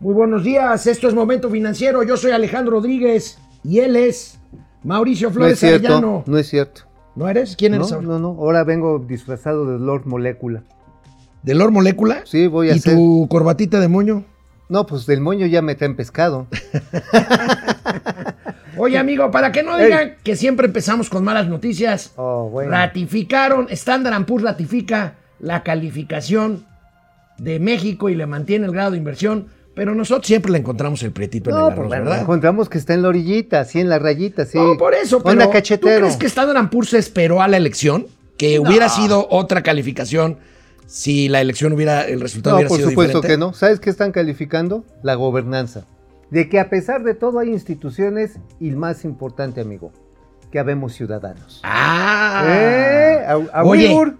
Muy buenos días, esto es Momento Financiero. Yo soy Alejandro Rodríguez y él es Mauricio No Flores es cierto, Arellano. no es cierto. ¿No eres? ¿Quién eres No, ahora? no, no, ahora vengo disfrazado de Lord Molécula. ¿De Lord Molécula? Sí, voy a ¿Y hacer- tu corbatita de moño? No, pues del moño ya me traen pescado. Oye, amigo, para que no digan que siempre empezamos con malas noticias, Oh, bueno. ratificaron, Standard Poor's ratifica la calificación de México y le mantiene el grado de inversión, pero nosotros siempre le encontramos el prietito en No, el pues arroz, ¿verdad? encontramos que está en la orillita, sí, en la rayita, sí. No, por eso, pero Onda ¿tú crees que Standard Poor's se esperó a la elección? Que hubiera sido otra calificación si la elección hubiera, el resultado No, hubiera por sido supuesto diferente. que no. ¿Sabes qué están calificando? La gobernanza. De que a pesar de todo hay instituciones y el más importante, amigo, que habemos ciudadanos. Ah. ¿Eh? A, a Oye, Uyghur.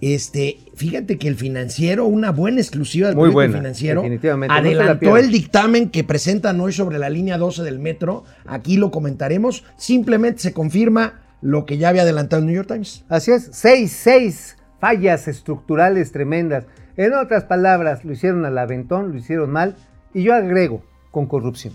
Este, fíjate que el financiero, una buena exclusiva del Muy buena, financiero, no adelantó el dictamen que presentan hoy sobre la línea 12 del metro. Aquí lo comentaremos. Simplemente se confirma lo que ya había adelantado el New York Times. Así es, seis, seis fallas estructurales tremendas. En otras palabras, lo hicieron al aventón, lo hicieron mal, y yo agrego, con corrupción.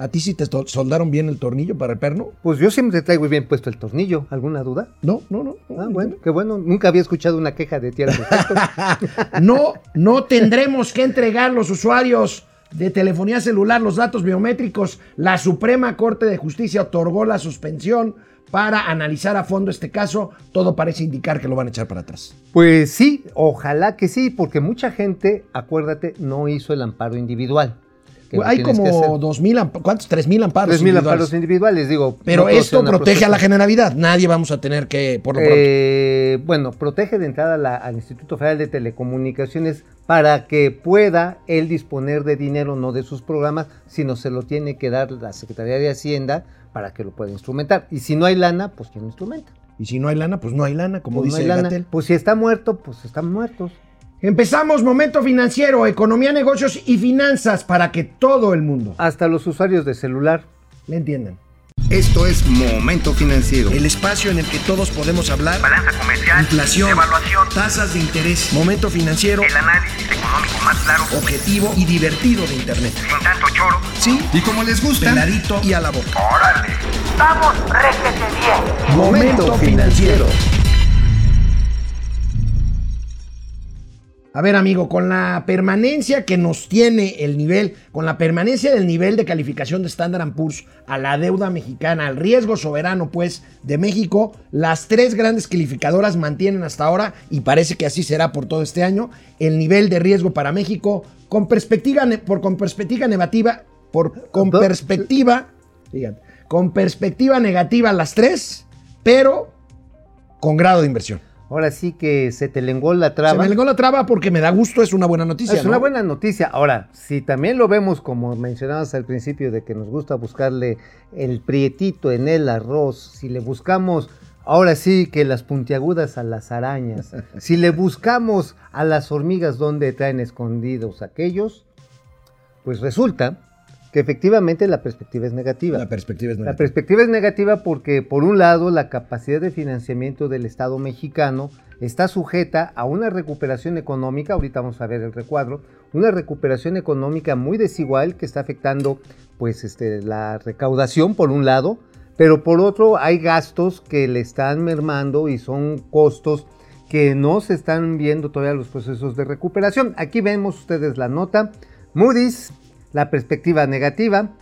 ¿A ti sí te soldaron bien el tornillo para el perno? Pues yo siempre traigo bien puesto el tornillo, ¿alguna duda? No, no, no. Ah, bueno, qué bueno, nunca había escuchado una queja de ti al respecto. No, no tendremos que entregar los usuarios de telefonía celular los datos biométricos. La Suprema Corte de Justicia otorgó la suspensión para analizar a fondo este caso. Todo parece indicar que lo van a echar para atrás. Pues sí, ojalá que sí, porque mucha gente, acuérdate, no hizo el amparo individual. Lo Hay como dos mil, ¿cuántos? Tres mil amparos. 3.000 individuales. amparos individuales, digo. Pero no esto protege a la generalidad. Nadie vamos a tener que, por lo pronto. Eh, bueno, protege de entrada la- al Instituto Federal de Telecomunicaciones para que pueda él disponer de dinero, no de sus programas, sino se lo tiene que dar la Secretaría de Hacienda para que lo pueda instrumentar. Y si no hay lana, pues ¿quién instrumenta? Y si no hay lana, pues no hay lana, como Pues no dice hay lana. Gatel. Pues si está muerto, pues están muertos. Empezamos momento financiero, economía, negocios y finanzas para que todo el mundo Hasta los usuarios de celular. le entiendan. Esto es Momento Financiero. El espacio en el que todos podemos hablar. balanza comercial, Inflación, evaluación, tasas de interés, momento financiero, el análisis económico más claro, objetivo y divertido de Internet. sin tanto choro. Sí, Y como les gusta, peladito y a la boca. ¡Órale! ¡Vamos, réjete bien! Momento financiero. A ver, amigo, con la permanencia que nos tiene el nivel, con la permanencia del nivel de calificación de Standard Poor's a la deuda mexicana, al riesgo soberano, pues, de México, las tres grandes calificadoras mantienen hasta ahora, y parece que así será por todo este año, el nivel de riesgo para México con perspectiva, por, con perspectiva negativa, por, con perspectiva, fíjate, con perspectiva negativa las tres, pero con grado de inversión. Ahora sí que se te lengó la Se traba. me lengó la traba porque me da gusto, es una buena noticia. Es ¿no? una buena noticia. Ahora, si también lo vemos como mencionabas al principio de que nos gusta buscarle el prietito en el arroz, si le buscamos ahora sí que las puntiagudas a las arañas, si le buscamos a las hormigas donde traen escondidos aquellos, pues resulta que efectivamente la perspectiva es negativa. La perspectiva es La negativa. perspectiva es negativa porque, por un lado, la capacidad de financiamiento del Estado mexicano está sujeta a una recuperación económica, ahorita vamos a ver el recuadro, una recuperación económica muy desigual que está afectando pues, este, la recaudación, por un lado, pero por otro hay gastos que le están mermando y son costos que no se están viendo todavía los procesos de recuperación. Aquí vemos ustedes la nota. Moody's, la perspectiva negativa,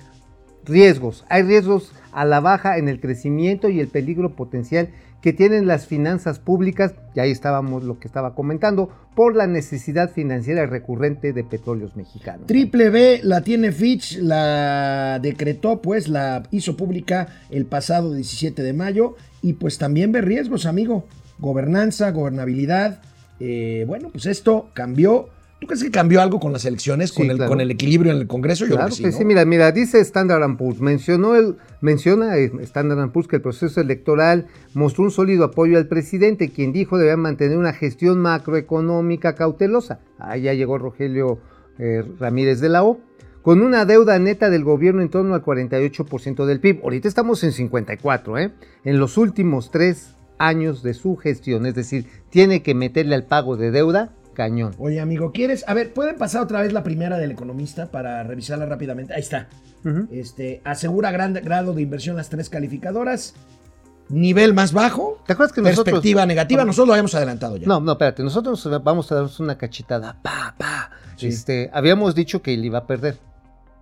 riesgos. Hay riesgos a la baja en el crecimiento y el peligro potencial que tienen las finanzas públicas, y ahí estábamos lo que estaba comentando, por la necesidad financiera recurrente de petróleos mexicanos. Triple B la tiene Fitch, la decretó, pues la hizo pública el pasado 17 de mayo y pues también ve riesgos, amigo. Gobernanza, gobernabilidad. eh, bueno, pues esto cambió. ¿Tú crees que cambió algo con las elecciones, con, el, claro. con el equilibrio en el Congreso? Yo Claro creo que que sí, mira, mira, dice Standard Poor's, mencionó el, menciona eh, Standard Poor's que el proceso electoral mostró un sólido apoyo al presidente, quien dijo debía mantener una gestión macroeconómica cautelosa. Ahí ya llegó Rogelio eh, Ramírez de la O. Con una deuda neta del gobierno en torno al 48% del PIB. Ahorita estamos en 54, ¿eh? En los últimos tres años de su gestión, es decir, tiene que meterle al pago de deuda cañón. Oye, amigo, ¿quieres? A ver, ¿pueden pasar otra vez la primera del economista para revisarla rápidamente? Ahí está. Este, asegura gran grado de inversión las tres calificadoras. Nivel más bajo. ¿Te acuerdas que nosotros- Perspectiva negativa. Nosotros lo habíamos adelantado ya. No, no, espérate, nosotros vamos a darnos una cachetada. Pa, pa. Sí. Este, habíamos dicho que él iba a perder.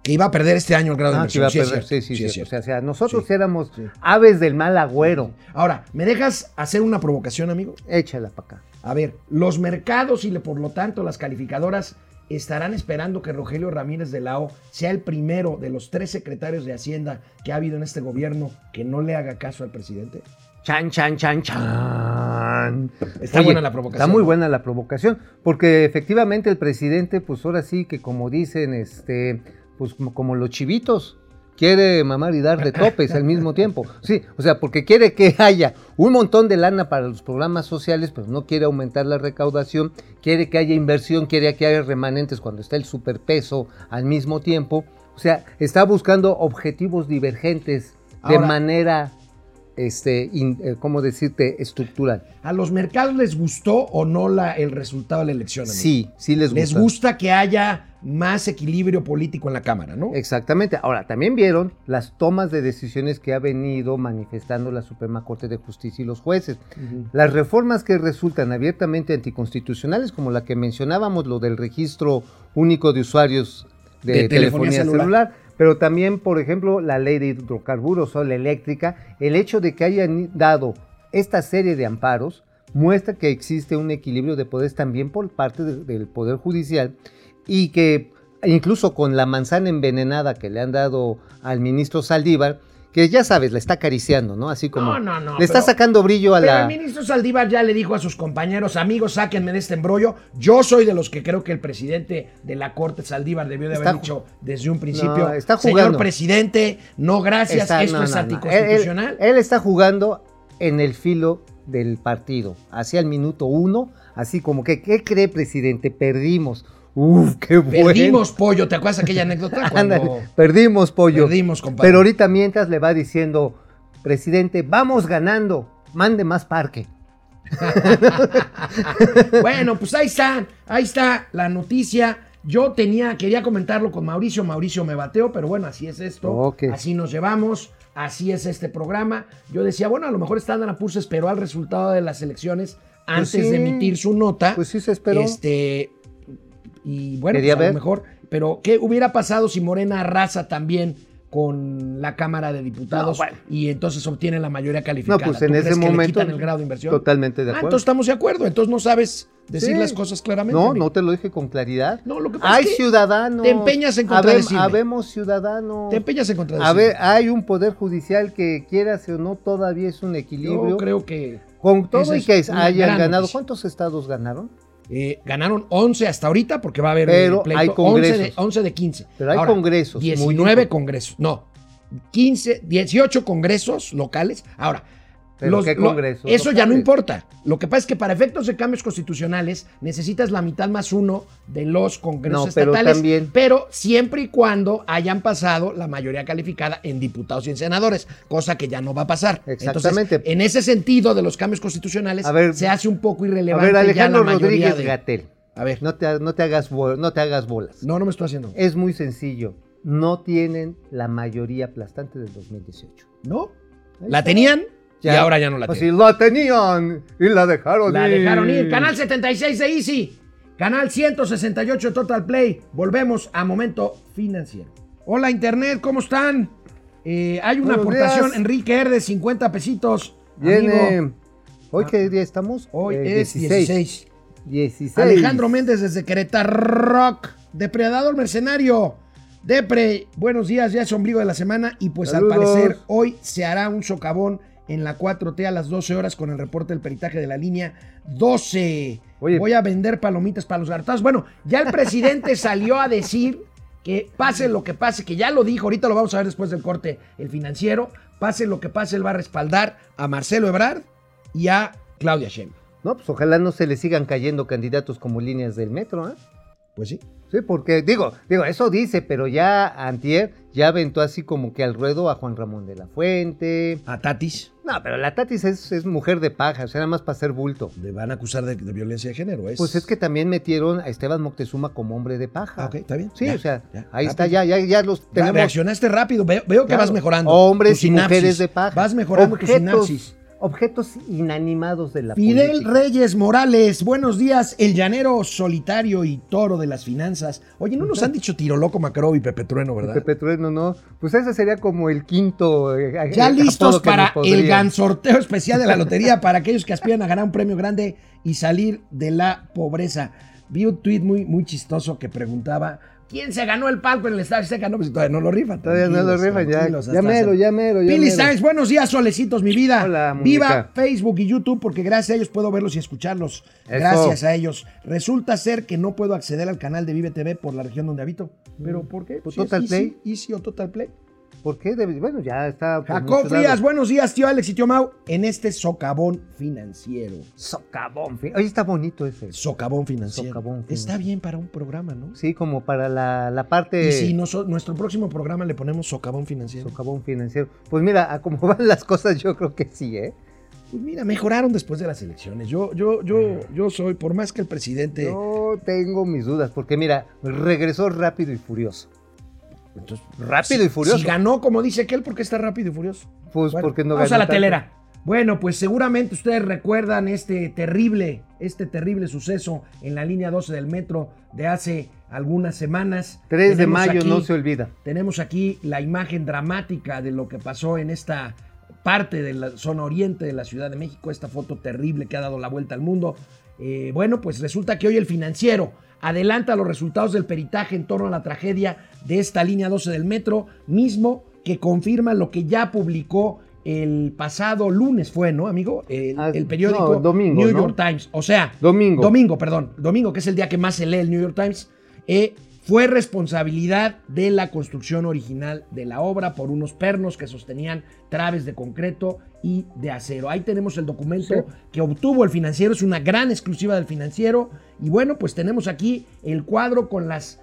Que iba a perder este año el grado de Ah, que inversión. iba a Sí, perder. cierto. Sí, sí, es sí. O sea, o sea, nosotros Sí. éramos Sí. aves del mal agüero. Ahora, ¿me dejas hacer una provocación, amigo? Échala para acá. A ver, los mercados y por lo tanto las calificadoras estarán esperando que Rogelio Ramírez de la O sea el primero de los tres secretarios de Hacienda que ha habido en este gobierno que no le haga caso al presidente. Chan, chan, chan, chan. Está buena la provocación, Está muy buena la provocación, porque efectivamente el presidente, pues ahora sí que como dicen, este, pues como, como los chivitos, quiere mamar y dar de topes al mismo tiempo. Sí, o sea, porque quiere que haya un montón de lana para los programas sociales, pero no quiere aumentar la recaudación, quiere que haya inversión, quiere que haya remanentes cuando está el superpeso al mismo tiempo. O sea, está buscando objetivos divergentes de manera, este, in- eh, ¿cómo decirte?, estructural. ¿A los mercados les gustó o no la, el resultado de la elección? amigo? Sí, sí les gusta. Les gusta que haya más equilibrio político en la Cámara, ¿no? Exactamente. Ahora, también vieron las tomas de decisiones que ha venido manifestando la Suprema Corte de Justicia y los jueces. Las reformas que resultan abiertamente anticonstitucionales, como la que mencionábamos, lo del registro único de usuarios de, De telefonía telefonía, celular. celular. pero también, por ejemplo, la ley de hidrocarburos o la eléctrica, el hecho de que hayan dado esta serie de amparos muestra que existe un equilibrio de poderes también por parte de- del Poder Judicial y que incluso con la manzana envenenada que le han dado al ministro Saldívar, que ya sabes, la está acariciando, ¿no? Así como No, no, no, le está pero- sacando brillo a Pero la... el ministro Saldívar ya le dijo a sus compañeros, amigos, sáquenme de este embrollo. Yo soy de los que creo que el presidente de la Corte, Saldívar, debió de haber Está dicho desde un principio, señor presidente, no gracias, Está- esto es anticonstitucional. Él, él- él está jugando en el filo del partido, hacia el minuto uno, así como que, ¿qué cree, presidente? Perdimos. Uf, qué bueno. Perdimos pollo, ¿te acuerdas aquella anécdota? Cuando perdimos, pollo. Perdimos, compadre. Pero ahorita mientras le va diciendo, presidente, vamos ganando, mande más parque. Bueno, pues ahí está, ahí está la noticia. Yo tenía, quería comentarlo con Mauricio, Mauricio me bateó, pero bueno, así es esto, así nos llevamos, así es este programa. Yo decía, bueno, a lo mejor Standard Poor's esperó al resultado de las elecciones antes Pues sí. de emitir su nota. Pues sí se esperó. Este, y bueno, pues a ver. lo mejor, pero ¿qué hubiera pasado si Morena arrasa también con la Cámara de Diputados No, bueno. y entonces obtiene la mayoría No, calificada? pues ¿Tú en crees ese que le momento. quitan el grado de inversión? Totalmente de Ah, acuerdo. entonces estamos de acuerdo. Entonces no sabes decir Sí. las cosas claramente. No, amigo. no te lo dije con claridad. No, lo que pasa Hay es que ciudadanos. te empeñas en Habe- contradecirme. Habemos ciudadanos. Te empeñas en A contradecirme. ver, hay un poder judicial que quieras o no, todavía es un equilibrio. Yo creo que Con todo y que hayan ganado. noticia. ¿Cuántos estados ganaron? Eh, ganaron 11 hasta ahorita porque va a haber Pero eh, pleito. hay 11 congresos. de, 11 de 15. Pero hay congresos, muy 19 importantes. congresos. No. 15, 18 congresos locales. Ahora, ¿Pero qué congresos eso ya no importa. Lo que pasa es que para efectos de cambios constitucionales necesitas la mitad más uno de los congresos No, pero estatales, también- pero siempre y cuando hayan pasado la mayoría calificada en diputados y en senadores, cosa que ya no va a pasar. Exactamente. Entonces, en ese sentido de los cambios constitucionales, A ver, se hace un poco A irrelevante ver, ya Alejandro la mayoría Rodríguez de... Gatel. A ver, no, No te, no, te hagas, no te hagas bolas. no, me estoy haciendo. Es muy sencillo. No tienen la mayoría aplastante del 2018. ¿No? La está. Tenían y Ya. ahora ya no la tienen. si la tenían y la dejaron La ir. dejaron ir. Canal 76 de Easy. Canal 168 Total Play. Volvemos a Momento Financiero. Hola Internet, ¿cómo están? Eh, hay una Buenos aportación, días. Enrique R de 50 pesitos. Viene. Amigo, ¿Hoy qué día estamos? hoy Eh, es 16. 16. Alejandro Méndez desde Querétaro Rock. Depredador Mercenario. Depre, buenos días, ya es ombligo de la semana y pues Saludos. al parecer hoy se hará un socavón en la 4T a las 12 horas con el reporte del peritaje de la línea 12. Oye. Voy a vender palomitas para los gartazos. Bueno, ya el presidente salió a decir que pase lo que pase, que ya lo dijo, ahorita lo vamos a ver después del corte el financiero, pase lo que pase, él va a respaldar a Marcelo Ebrard y a Claudia Sheinbaum. No, pues ojalá no se le sigan cayendo candidatos como líneas del metro, ¿eh? Pues sí. Sí, porque digo, digo, eso dice, pero ya Antier ya aventó así como que al ruedo a Juan Ramón de la Fuente. A Tatis No, pero la Tatis es, es mujer de paja, o sea, nada más para hacer bulto. le van a acusar de, de violencia de género. Es... Pues es que también metieron a Esteban Moctezuma como hombre de paja. Ah, ok, está bien. Sí, Ya, o sea, ya, ahí rápido. está, ya, ya, ya los tenemos. reaccionaste rápido. Veo, veo que vas mejorando. Hombres y mujeres de paja. Vas mejorando tu sinapsis. Objetos inanimados de la Fidel política. Reyes Morales, buenos días. El llanero solitario y toro de las finanzas. Oye, no nos han dicho Tiro Loco Macro y Pepe Trueno, ¿verdad? Pepe Trueno, no. Pues ese sería como el quinto. eh, Ya eh, listos para el gan sorteo especial de la lotería para aquellos que aspiran a ganar un premio grande y salir de la pobreza. Vi un tuit muy, muy chistoso que preguntaba ¿Quién se ganó el palco en el Estadio Azteca? No, pues todavía no lo rifan. Todavía no lo rifan, ya. Ya mero, ya mero, ya Pili. Sáenz, buenos días, solecitos, mi vida. Hola, muñeca. Viva Facebook y YouTube, porque gracias a ellos puedo verlos y escucharlos. Eso. Gracias a ellos. Resulta ser que no puedo acceder al canal de Vive TV por la región donde habito. ¿Pero por qué? Pues Si Total Easy- Play. Easy o Total Play. ¿Por qué? Bueno, ya está. por Jacob Frías, buenos días, tío Alex y tío Mau, en este socavón financiero. Socavón. fi- Oye, está bonito ese. Socavón financiero. Socavón Está financiero. bien para un programa, ¿no? Sí, como para la, la parte. Y si noso- nuestro próximo programa le ponemos socavón financiero. Socavón financiero. Pues mira, a cómo van las cosas, yo creo que sí, ¿eh? Pues mira, mejoraron después de las elecciones. Yo, yo, yo, yo soy, por más que el presidente. Yo tengo mis dudas, porque mira, regresó rápido y furioso. Entonces, Rápido si- y furioso. Si ganó, como dice aquel, ¿por qué está rápido y furioso? Pues Bueno, porque no vamos ganó a la tanto. telera. Bueno, pues seguramente ustedes recuerdan este terrible, este terrible suceso en la línea 12 del metro de hace algunas semanas. 3 de mayo aquí- no se olvida. Tenemos aquí la imagen dramática de lo que pasó en esta parte de la zona oriente de la Ciudad de México, esta foto terrible que ha dado la vuelta al mundo. Eh, bueno, pues resulta que hoy el financiero adelanta los resultados del peritaje en torno a la tragedia de esta línea 12 del metro, mismo que confirma lo que ya publicó el pasado lunes fue, ¿no, amigo? El, Ah, el periódico no, domingo, New ¿no? York Times. O sea, Domingo. Domingo, perdón. Domingo, que es el día que más se lee el New York Times. eh, fue responsabilidad de la construcción original de la obra por unos pernos que sostenían traves de concreto y de acero. Ahí tenemos el documento Sí. que obtuvo el financiero, es una gran exclusiva del financiero. Y bueno, pues tenemos aquí el cuadro con las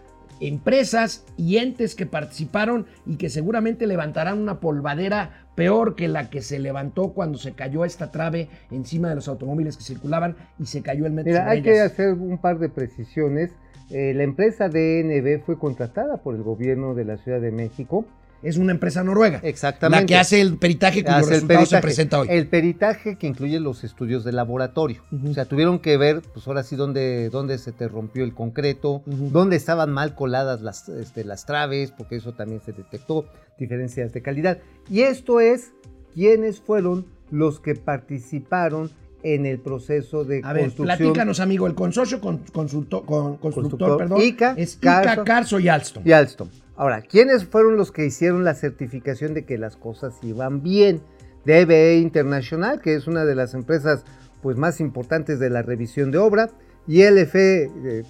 empresas y entes que participaron y que seguramente levantarán una polvadera peor que la que se levantó cuando se cayó esta trave encima de los automóviles que circulaban y se cayó el metro. Mira, hay que hacer un par de precisiones. Eh, la empresa DNB fue contratada por el gobierno de la Ciudad de México. Es una empresa noruega. Exactamente. La que hace el peritaje cuyo Hace resultado se peritaje. presenta hoy. El peritaje que incluye los estudios de laboratorio. O sea, tuvieron que ver, pues ahora sí, dónde, dónde se te rompió el concreto, dónde estaban mal coladas las, este, las traves, porque eso también se detectó, diferencias de calidad. Y esto es quiénes fueron los que participaron en el proceso de A ver, construcción. platícanos, amigo. El consorcio con, consulto- con- constructor, Constructor, perdón, ICA, es ICA, Carso Carso y Alstom. y Alstom. Ahora, ¿quiénes fueron los que hicieron la certificación de que las cosas iban bien? DBE Internacional, que es una de las empresas pues, más importantes de la revisión de obra, y LF eh,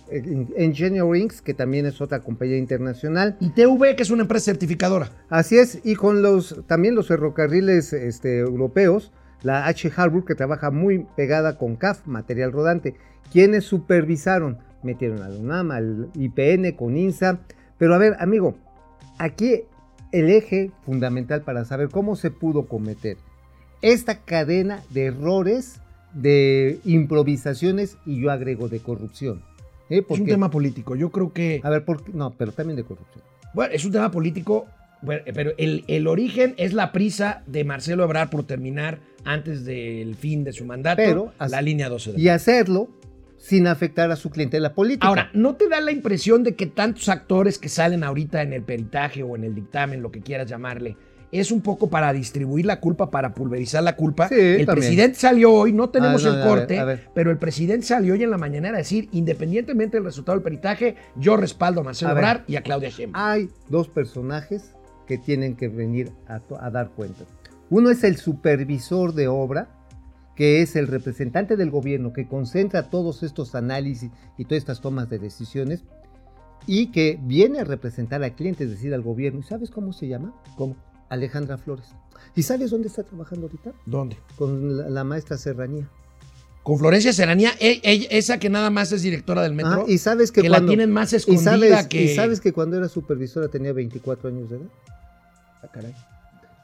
Engineering, que también es otra compañía internacional. Y TV, que es una empresa certificadora. Así es, y con los también los ferrocarriles este, europeos, la H. Harbour, que trabaja muy pegada con CAF, material rodante. ¿Quiénes supervisaron? Metieron al UNAM, al IPN, con INSA. Pero a ver, amigo, aquí el eje fundamental para saber cómo se pudo cometer esta cadena de errores, de improvisaciones y yo agrego de corrupción. ¿eh? Es un tema político. Yo creo que. A ver, ¿por qué? No, pero también de corrupción. Bueno, es un tema político, pero el, el origen es la prisa de Marcelo Ebrard por terminar antes del fin de su mandato Pero, la línea 12 de Y hacerlo sin afectar a su clientela política. Ahora, ¿no te da la impresión de que tantos actores que salen ahorita en el peritaje o en el dictamen, lo que quieras llamarle, es un poco para distribuir la culpa, para pulverizar la culpa? Sí, el también. presidente salió hoy, no tenemos Ah, no, el a ver, corte, a ver. pero el presidente salió hoy en la mañana a decir, independientemente del resultado del peritaje, yo respaldo a Marcelo A. Ebrard y a Claudia Sheinbaum. hay dos personajes que tienen que venir a, a dar cuenta. Uno es el supervisor de obra, que es el representante del gobierno que concentra todos estos análisis y todas estas tomas de decisiones y que viene a representar al cliente, es decir, al gobierno. ¿Y sabes cómo se llama? ¿Cómo? Alejandra Flores. ¿Y sabes dónde está trabajando ahorita? ¿Dónde? Con la, la maestra Serranía. Con Florencia Serranía, e- ella- esa que nada más es directora del metro. Ah, y sabes que, que la tienen más y escondida sabes, que- y sabes que cuando era supervisora tenía 24 años de edad. Ah, caray.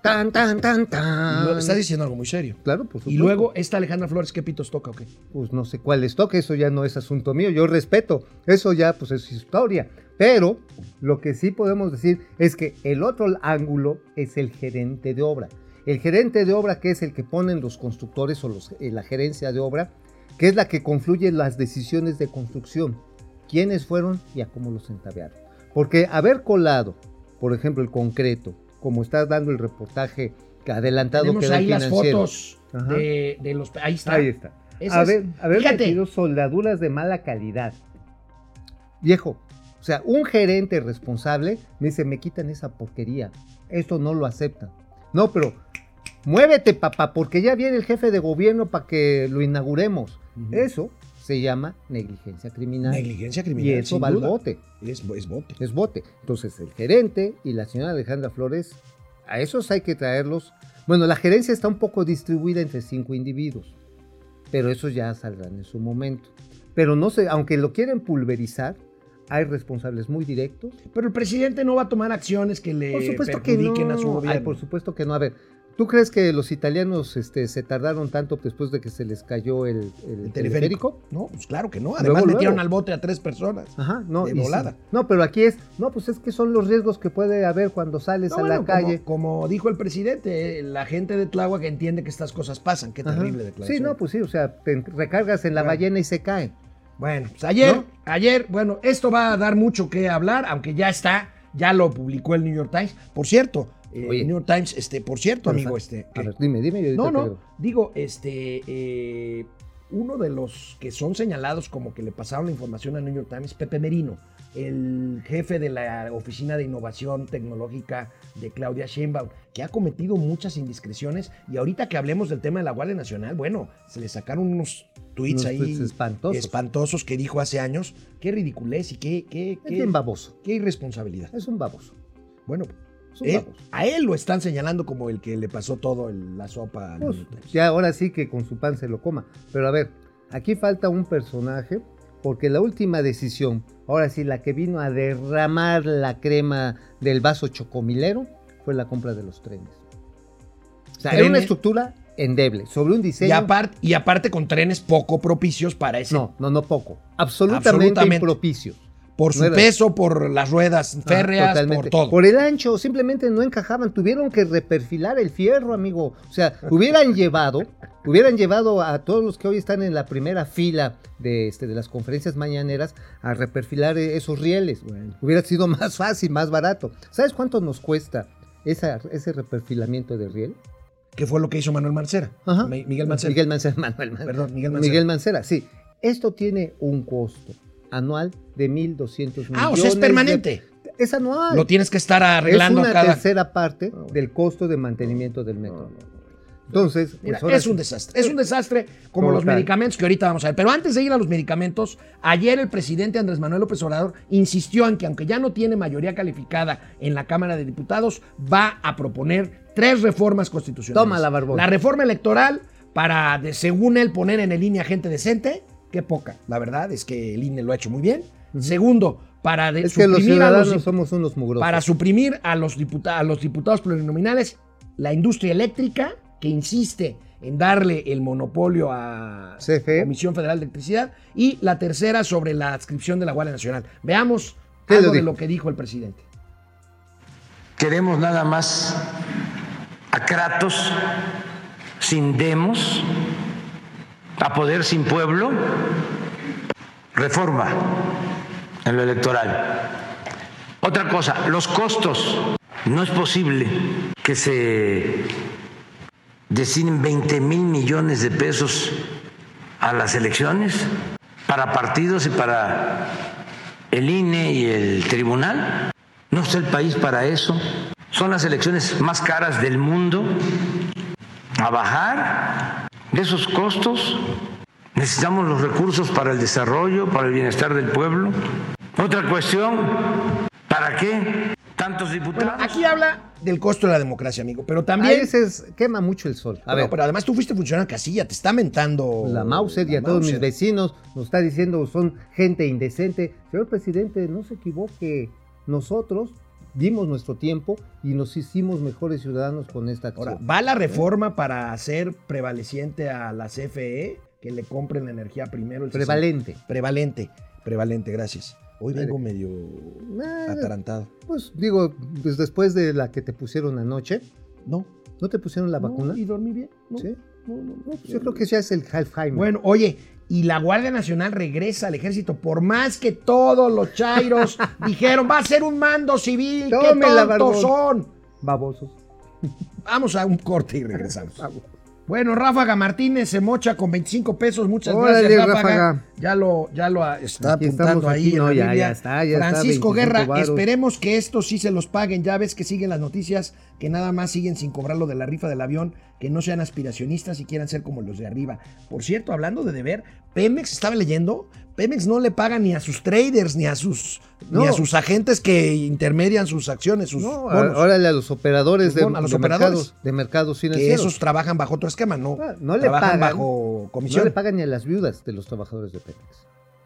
Tan, tan, tan, tan. luego- estás diciendo algo muy serio. Claro, por supuesto. Y luego, esta Alejandra Flores, ¿qué pitos toca o qué? pues no sé cuál les toque, eso ya no es asunto mío, yo respeto, eso ya pues es historia. Pero lo que sí podemos decir es que el otro ángulo es el gerente de obra. El gerente de obra que es el que ponen los constructores o los- eh, la gerencia de obra, que es la que confluye las decisiones de construcción. ¿Quiénes fueron y a cómo los entabearon? Porque haber colado, por ejemplo, el concreto, como está dando el reportaje adelantado que da el ahí las fotos de, de los... Ahí está. Ahí está. Esas- haber haber fíjate. metido soldaduras de mala calidad. Viejo, o sea, un gerente responsable me dice, me quitan esa porquería. Esto no lo aceptan. No, pero muévete, papá, porque ya viene el jefe de gobierno para que lo inauguremos. Eso se llama negligencia criminal. Negligencia y criminal. eso sin va al duda. bote. Es, es bote. Es bote. Entonces, el gerente y la señora Alejandra Flores, a esos hay que traerlos. Bueno, la gerencia está un poco distribuida entre cinco individuos, pero esos ya saldrán en su momento. Pero no sé, aunque lo quieren pulverizar, hay responsables muy directos. Pero el presidente no va a tomar acciones que le Por supuesto que no. perjudiquen a su gobierno. Ay, por supuesto que no. A ver, ¿tú crees que los italianos este, se tardaron tanto después de que se les cayó el, el ¿El teleférico? No, pues claro que no. Luego, Además metieron luego. al bote a tres personas. Ajá, no. De sí. volada. No, pero aquí es, no, pues es que son los riesgos que puede haber cuando sales No, a bueno, la calle. Como, como dijo el presidente, la gente de Tláhuac entiende que estas cosas pasan. Qué Ajá. terrible declaración. Sí, no, pues sí, o sea, te recargas en la Bueno. ballena y se caen. Bueno, pues ayer, ¿No? ayer, bueno, esto va a dar mucho que hablar, aunque ya está, ya lo publicó el New York Times. Por cierto, eh, New York Times, este, por cierto, amigo, este. A ¿qué? ver, dime, dime. y ahorita No, no, digo. digo, este, eh, uno de los que son señalados como que le pasaron la información al New York Times, Pepe Merino, el jefe de la Oficina de Innovación Tecnológica de Claudia Sheinbaum, que ha cometido muchas indiscreciones y ahorita que hablemos del tema de la Guardia Nacional, bueno, se le sacaron unos tweets Unos ahí tweets espantosos. espantosos que dijo hace años, qué ridiculez y qué, qué, Es qué, baboso. qué irresponsabilidad. Es un baboso. Bueno, A él lo están señalando como el que le pasó todo el- la sopa al Pues, ya ahora sí que con su pan se lo coma. Pero a ver, aquí falta un personaje, porque la última decisión, ahora sí, la que vino a derramar la crema del vaso chocomilero, fue la compra de los trenes. O sea, era una estructura endeble, sobre un diseño... Y, aparte, y aparte con trenes poco propicios para ese. No, no, no poco. Absolutamente, Absolutamente. impropicios. Por su no era- peso, por las ruedas Ajá, férreas, por todo. el ancho, simplemente no encajaban. Tuvieron que reperfilar el fierro, amigo. O sea, hubieran llevado, hubieran llevado a todos los que hoy están en la primera fila de, este, de las conferencias mañaneras a reperfilar eh, esos rieles. Hubiera sido más fácil, más barato. ¿Sabes cuánto nos cuesta esa- ese reperfilamiento de riel? ¿Qué fue lo que hizo Manuel Mancera? Ajá. Mi- Miguel Mancera. Miguel Mancera, Manuel Mancera. Perdón, Miguel Mancera. Miguel Mancera, sí. Esto tiene un costo anual de 1.200 millones. ah, o sea, es de- permanente. Es anual. Lo tienes que estar es arreglando una cada. tercera parte bueno. del costo de mantenimiento del metro. Entonces, pues Mira, es sí. un desastre. Es un desastre como los medicamentos que ahorita vamos a ver. Pero antes de ir a los medicamentos, ayer el presidente Andrés Manuel López Obrador insistió en que aunque ya no tiene mayoría calificada en la Cámara de Diputados, va a proponer tres reformas constitucionales. Tómala, Barbón. La reforma electoral para, de- según él, poner en el INE a gente decente. Qué poca. La verdad es que el INE lo ha hecho muy bien. Segundo, para de- Es que los suprimir a los somos unos mugrosos. para suprimir a los, diputa- a los diputados plurinominales la industria eléctrica, que insiste en darle el monopolio a CFE. Comisión Federal de Electricidad, y la tercera sobre la adscripción de la Guardia Nacional. Veamos ¿Qué algo lo de lo que dijo el presidente. Queremos nada más a Kratos sin demos, a poder sin pueblo, reforma en lo electoral. Otra cosa, los costos. No es posible que se destinen 20 mil millones de pesos a las elecciones para partidos y para el INE y el tribunal. No está el país para eso. Son las elecciones más caras del mundo. A bajar de esos costos. Necesitamos los recursos para el desarrollo, para el bienestar del pueblo. Otra cuestión, ¿para qué tantos Bueno, diputados? aquí habla del costo de la democracia, amigo. Pero A también. veces quema mucho el sol. A Bueno, ver, pero además tú fuiste funcionario en casilla, te está mentando. la Mauser y a la todos mis Mauser. vecinos nos está diciendo son gente indecente. Señor presidente, no se equivoque. Nosotros dimos nuestro tiempo y nos hicimos mejores ciudadanos con esta acción. Ahora, ¿va la reforma para hacer prevaleciente a la CFE que le compren la energía primero? El Prevalente. 60? Prevalente, prevalente, gracias. Hoy vengo medio Ah, atarantado. Pues digo, pues después de la que te pusieron anoche, No. ¿no te pusieron la no, vacuna? ¿Y dormí bien? No. ¿Sí? No, no, no. Pues yo creo que ya es el Alzheimer. Bueno, oye, y la Guardia Nacional regresa al ejército, por más que todos los chairos dijeron, va a ser un mando civil, qué tontos son. Babosos. Vamos a un corte y regresamos. Bueno, Ráfaga Martínez se mocha con 25 pesos. Muchas Órale, gracias, Ráfaga. Ráfaga. Ya lo, ya lo está Aquí apuntando ahí. aquí, en no, la ya, Biblia. ya está, ya está, Francisco 25 Guerra, esperemos que estos sí se los paguen. Ya ves que siguen las noticias que nada más siguen sin cobrar lo de la rifa del avión, que no sean aspiracionistas y quieran ser como los de arriba. Por cierto, hablando de deber, Pemex estaba leyendo. Pemex no le paga ni a sus traders ni a sus ni No. a sus agentes que intermedian sus acciones, sus No, bonos. órale a los operadores de, a los de operadores. mercados, de mercados que financieros. esos trabajan bajo otro esquema, no, Ah, no le pagan. bajo no comisión. le pagan ni a las viudas de los trabajadores de Pemex.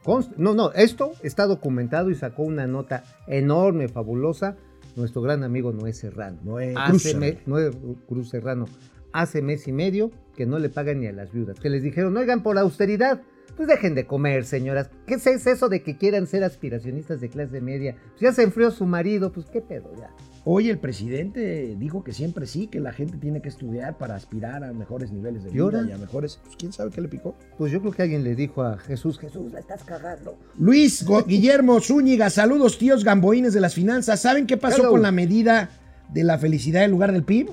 Const- no, no, esto está documentado y sacó una nota enorme, fabulosa, nuestro gran amigo Noé Serrano. Noé Cruz Serrano. Noé Cruz Serrano. Hace mes y medio que no le pagan ni a las viudas. Que les dijeron, oigan, por austeridad, pues dejen de comer, señoras. ¿Qué es eso de que quieran ser aspiracionistas de clase media? Pues ya se enfrió su marido, pues qué pedo ya. Hoy el presidente dijo que siempre sí, que la gente tiene que estudiar para aspirar a mejores niveles de ¿Y vida ahora? y a mejores. Pues quién sabe qué le picó. Pues yo creo que alguien le dijo a Jesús, Jesús, la estás cagando. Luis Guillermo Zúñiga, saludos tíos gamboines de las finanzas. ¿Saben qué pasó Hello. con la medida de la felicidad en lugar del PIB?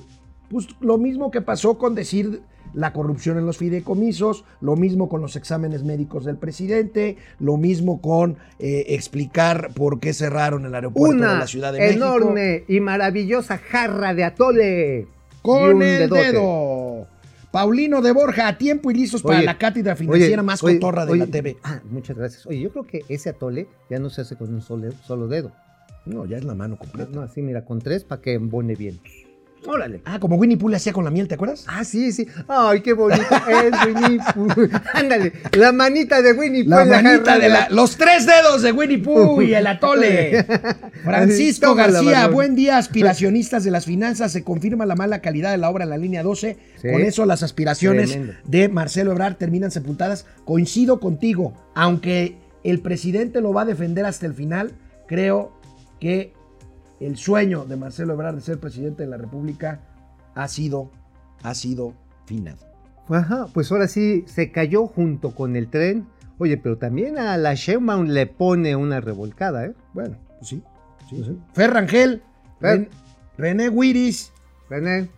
Pues lo mismo que pasó con decir la corrupción en los fideicomisos, lo mismo con los exámenes médicos del presidente, lo mismo con eh, explicar por qué cerraron el aeropuerto de la Ciudad de México. enorme y maravillosa jarra de atole. Con el dedote. dedo. Paulino de Borja, a tiempo y listos para la cátedra financiera oye, más oye, cotorra de la TV. Ah, muchas gracias. Oye, yo creo que ese atole ya no se hace con un solo, solo dedo. No, ya es la mano completa. No, así mira, con tres para que embone bien. Órale. Ah, como Winnie Pooh le hacía con la miel, ¿te acuerdas? Ah, sí, sí. Ay, qué bonito es Winnie Pooh. Ándale, la manita de Winnie Pooh. La manita de la, los tres dedos de Winnie Pooh y el atole. Francisco García, buen día, aspiracionistas de las finanzas. Se confirma la mala calidad de la obra en la línea 12. Sí. Con eso las aspiraciones Tremendo. de Marcelo Ebrard terminan sepultadas. Coincido contigo, aunque el presidente lo va a defender hasta el final, creo que el sueño de Marcelo Ebrard de ser presidente de la República ha sido, ha sido finado. Ajá, pues ahora sí se cayó junto con el tren. Oye, pero también a la Sheinbaum le pone una revolcada, ¿eh? Bueno, pues sí. sí, sí. Ferrangel, Fer. Ren- René Wiris, René,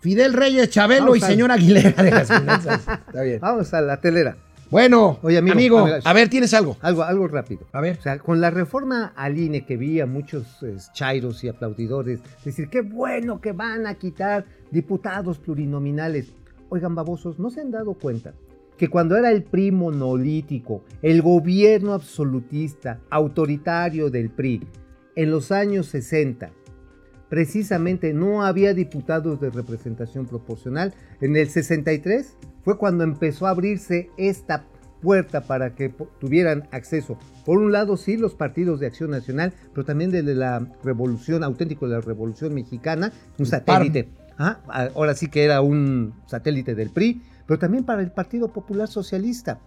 Fidel Reyes, Chabelo Vamos y a- señor Aguilera de las finanzas. Está bien. vamos a la telera. Bueno, Oye, amigo, amigo, a ver. a ver, tienes algo. Algo, algo rápido. A ver. O sea, con la reforma al INE que vi a muchos eh, chairos y aplaudidores decir, qué bueno que van a quitar diputados plurinominales. Oigan, babosos, ¿no se han dado cuenta que cuando era el PRI monolítico, el gobierno absolutista, autoritario del PRI, en los años 60, precisamente no había diputados de representación proporcional. En el 63 fue cuando empezó a abrirse esta puerta para que tuvieran acceso. Por un lado, sí, los partidos de acción nacional, pero también desde la revolución, auténtico de la revolución mexicana, un satélite. Ah, ahora sí que era un satélite del PRI, pero también para el Partido Popular Socialista.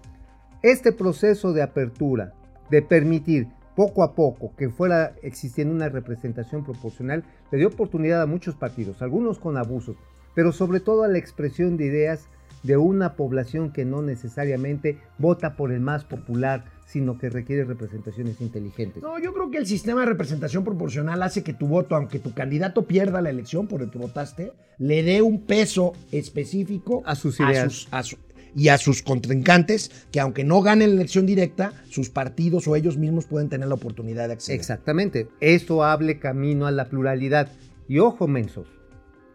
Este proceso de apertura, de permitir poco a poco que fuera existiendo una representación proporcional, le dio oportunidad a muchos partidos, algunos con abusos, pero sobre todo a la expresión de ideas de una población que no necesariamente vota por el más popular, sino que requiere representaciones inteligentes. No, yo creo que el sistema de representación proporcional hace que tu voto, aunque tu candidato pierda la elección por el que votaste, le dé un peso específico A sus ideas. sus- a su- y a sus contrincantes, que aunque no ganen la elección directa, sus partidos o ellos mismos pueden tener la oportunidad de acceder. Exactamente. Esto hable camino a la pluralidad. Y ojo, mensos.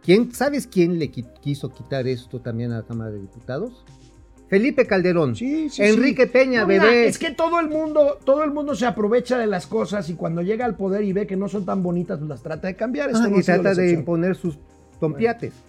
¿Quién, ¿Sabes quién le qui- quiso quitar esto también a la Cámara de Diputados? Felipe Calderón, Sí, sí, Enrique sí. Peña, No, mira, bebé. es que todo el mundo, todo el mundo se aprovecha de las cosas y cuando llega al poder y ve que no son tan bonitas, las trata de cambiar. Esto Ah, no y trata de imponer sus tompiates. Bueno,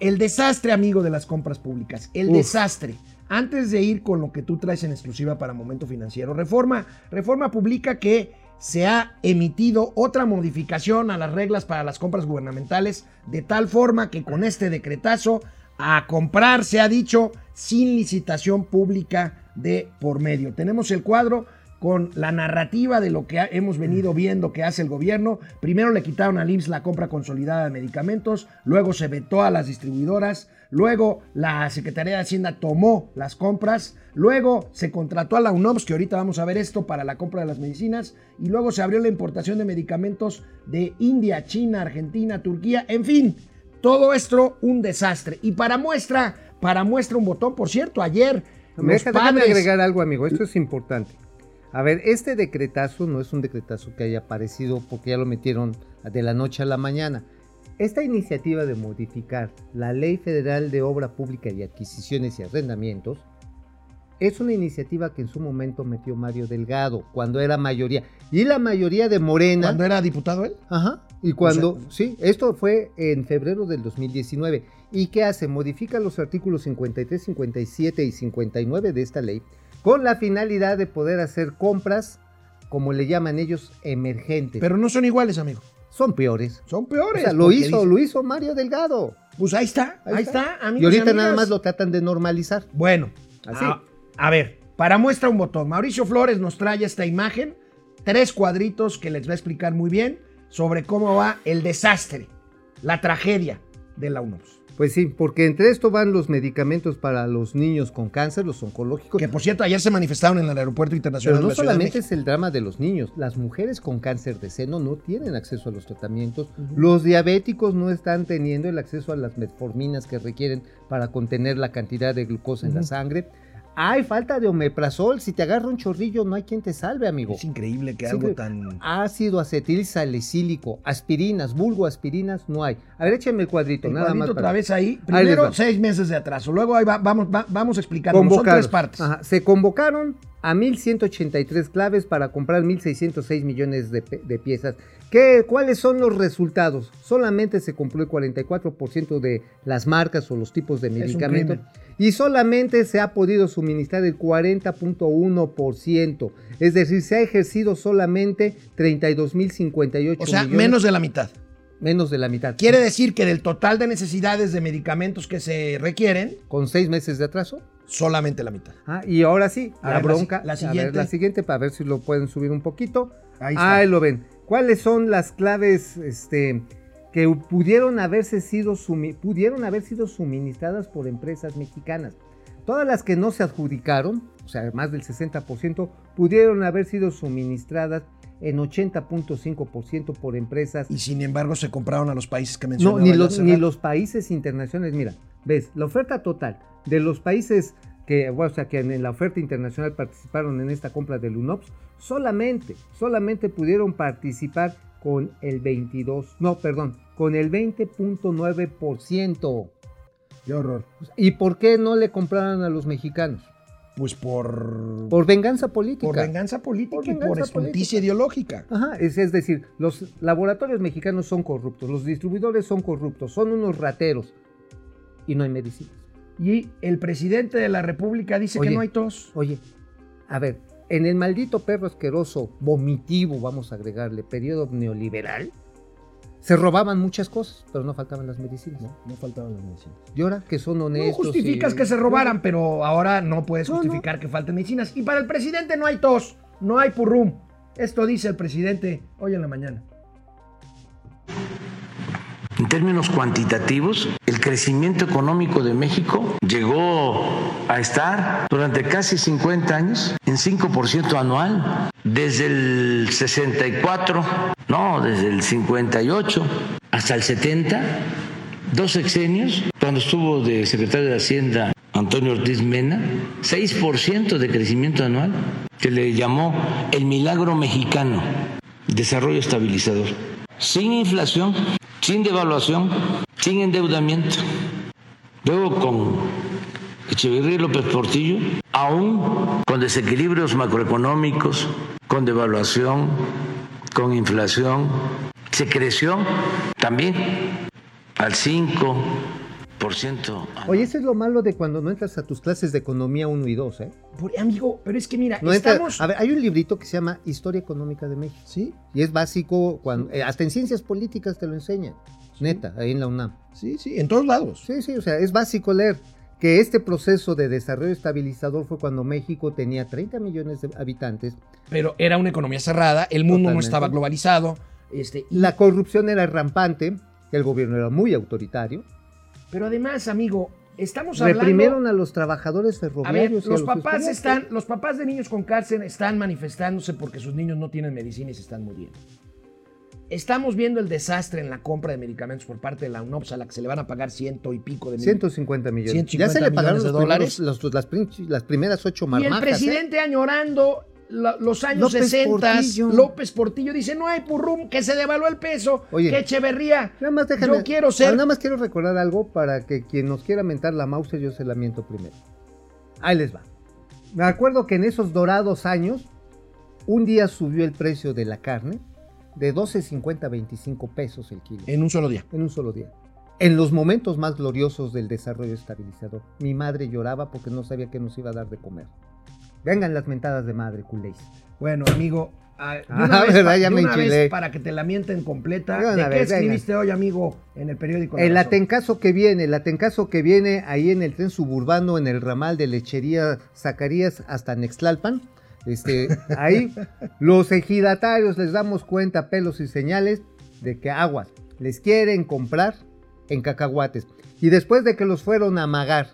el desastre, amigo de las compras públicas. El Uf. desastre. Antes de ir con lo que tú traes en exclusiva para Momento Financiero, Reforma, Reforma publica que se ha emitido otra modificación a las reglas para las compras gubernamentales, de tal forma que con este decretazo a comprar se ha dicho sin licitación pública de por medio. Tenemos el cuadro con la narrativa de lo que ha- hemos venido viendo que hace el gobierno. Primero le quitaron al IMSS la compra consolidada de medicamentos, luego se vetó a las distribuidoras, luego la Secretaría de Hacienda tomó las compras, luego se contrató a la UNOPS, que ahorita vamos a ver esto para la compra de las medicinas, y luego se abrió la importación de medicamentos de India, China, Argentina, Turquía, en fin, todo esto un desastre. Y para muestra, para muestra un botón, por cierto, ayer Me deja- padres... agregar algo, amigo. Esto es importante. A ver, este decretazo no es un decretazo que haya aparecido porque ya lo metieron de la noche a la mañana. Esta iniciativa de modificar la Ley Federal de Obra Pública y Adquisiciones y Arrendamientos es una iniciativa que en su momento metió Mario Delgado cuando era mayoría. Y la mayoría de Morena. ¿Cuándo era diputado él? Ajá. Y cuando, O sea, sí, esto fue en febrero del 2019. ¿Y qué hace? Modifica los artículos 53, 57 y 59 de esta ley con la finalidad de poder hacer compras, como le llaman ellos, emergentes. Pero no son iguales, amigo. son peores. Son O peores. sea, lo hizo, dice- lo hizo Mario Delgado. Pues ahí está, ahí, Ahí está. está. amigos Y ahorita nada más lo tratan de normalizar. Bueno, Así. A, a ver, para muestra un botón. Mauricio Flores nos trae esta imagen, tres cuadritos que les va a explicar muy bien sobre cómo va el desastre, la tragedia de la UNOPS. Pues sí, porque entre esto van los medicamentos para los niños con cáncer, los oncológicos. Que por cierto, ayer se manifestaron en el Aeropuerto Internacional Pero no de la solamente es el drama de los niños, las mujeres con cáncer de seno no tienen acceso a los tratamientos, los diabéticos no están teniendo el acceso a las metforminas que requieren para contener la cantidad de glucosa en la sangre. Hay falta de omeprazol, si te agarra un chorrillo no hay quien te salve, amigo. Es increíble que Sí, algo tan... Ácido acetil salicílico, aspirinas, vulgoaspirinas, no hay. A ver, échame el cuadrito, El nada cuadrito más. otra para- vez ahí. Primero, seis meses de atraso. Luego ahí va- vamos, va- vamos explicando. Son tres partes. Ajá, Se convocaron a 1.183 claves para comprar 1.606 millones de piezas. ¿Qué, ¿Cuáles son los resultados? Solamente se compró el 44% de las marcas o los tipos de medicamentos. Y solamente se ha podido suministrar el 40.1%. Es decir, se ha ejercido solamente 32.058 O sea, millones. menos de la mitad. menos de la mitad. Quiere decir que del total de necesidades de medicamentos que se requieren, Con seis meses de atraso. solamente la mitad. Ah, y ahora sí, A la ver, la si- bronca. la a ver, siguiente. la siguiente, para ver si lo pueden subir un poquito. Ahí está. Ahí lo ven. ¿Cuáles son las claves este, que pudieron haberse sido pudieron haber sido suministradas por empresas mexicanas? Todas las que no se adjudicaron, o sea, más del 60%, pudieron haber sido suministradas en 80.5% por empresas Y sin embargo se compraron a los países que no, mencionaba ni yo los, hace ni los países internacionales. Mira, ves, la oferta total de los países que, bueno, o sea, que en la oferta internacional participaron en esta compra del UNOPS, solamente, solamente pudieron participar con el 22, no, perdón, con el 20.9%. Qué horror. ¿Y por qué no le compraron a los mexicanos? Pues por, Por venganza política. por venganza política Por y por venganza política. ideológica. Ajá, es, es decir, los laboratorios mexicanos son corruptos, los distribuidores son corruptos, son unos rateros y no hay medicinas. Y el presidente de la República dice Oye. que no hay tos. Oye, a ver, en el maldito perro asqueroso, vomitivo, vamos a agregarle, periodo neoliberal, se robaban muchas cosas, pero no faltaban las medicinas. No faltaban las medicinas. Y ahora que son No honestos. justificas y- que se robaran, pero ahora no puedes No, no. justificar que falten medicinas. Y para el presidente no hay tos, no hay purrum. Esto dice el presidente hoy en la mañana. En términos cuantitativos, el crecimiento económico de México llegó a estar durante casi 50 años en 5% anual. Desde el 64, no, desde el 58 hasta el 70, dos sexenios, cuando estuvo de secretario de Hacienda Antonio Ortiz Mena, 6% de crecimiento anual, que le llamó el milagro mexicano, desarrollo estabilizador, sin inflación, sin devaluación, sin endeudamiento. Luego con Echeverría López Portillo, aún con desequilibrios macroeconómicos, con devaluación, con inflación, se creció también al 5%. Oye, eso es lo malo de cuando no entras a tus clases de economía 1 y 2, ¿eh? Por- amigo, pero es que mira, No entras- estamos... A ver, hay un librito que se llama Historia Económica de México. Sí, Y es básico, cuando, eh, hasta en ciencias políticas te lo enseñan. Neta, ahí en la UNAM. sí, sí, en todos lados. Sí, sí, o sea, es básico leer que este proceso de desarrollo estabilizador fue cuando México tenía 30 millones de habitantes. Pero era una economía cerrada, el mundo no Totalmente. estaba globalizado. Este, y- La corrupción era rampante, el gobierno era muy autoritario. Pero además, amigo, estamos hablando... Reprimieron a los trabajadores A ver, ferroviarios. y a los papás están, los papás de niños con cáncer están manifestándose porque sus niños no tienen medicina y se están muriendo. Estamos viendo el desastre en la compra de medicamentos por parte de la UNOPS a la que se le van a pagar ciento y pico de mil. 150 millones. 150 ya se le pagaron millones los de dólares. primeros- los- las, primeras ocho Y marmajas. el ¿eh? presidente añorando la- los años López 60, Portillo. López Portillo dice, no hay purrum, que se devaluó el peso, Oye. que Echeverría. Nada más déjame- Yo quiero ser... Nada más quiero recordar algo para que quien nos quiera mentar la Mauser, yo se la miento primero. Ahí les va. Me acuerdo que en esos dorados años, un día subió el precio de la carne de 12.50 a 25 pesos el kilo. En un solo día. En un solo día. En los momentos más gloriosos del desarrollo estabilizador, mi madre lloraba porque no sabía que nos iba a dar de comer. Vengan las mentadas de madre, culés. Bueno, amigo, ah, Ah, una, vez, verdad, ya me enchilé. para que te la mienten completa. De una ¿De qué vez, venga. escribiste hoy, amigo, en el periódico? El Razón? atencazo que viene, el atencazo que viene ahí en el tren suburbano, en el ramal de lechería Zacarías hasta Nextlalpan. Este, ahí los ejidatarios les damos cuenta, pelos y señales, de que aguas les quieren comprar en cacahuates. Y después de que los fueron a amagar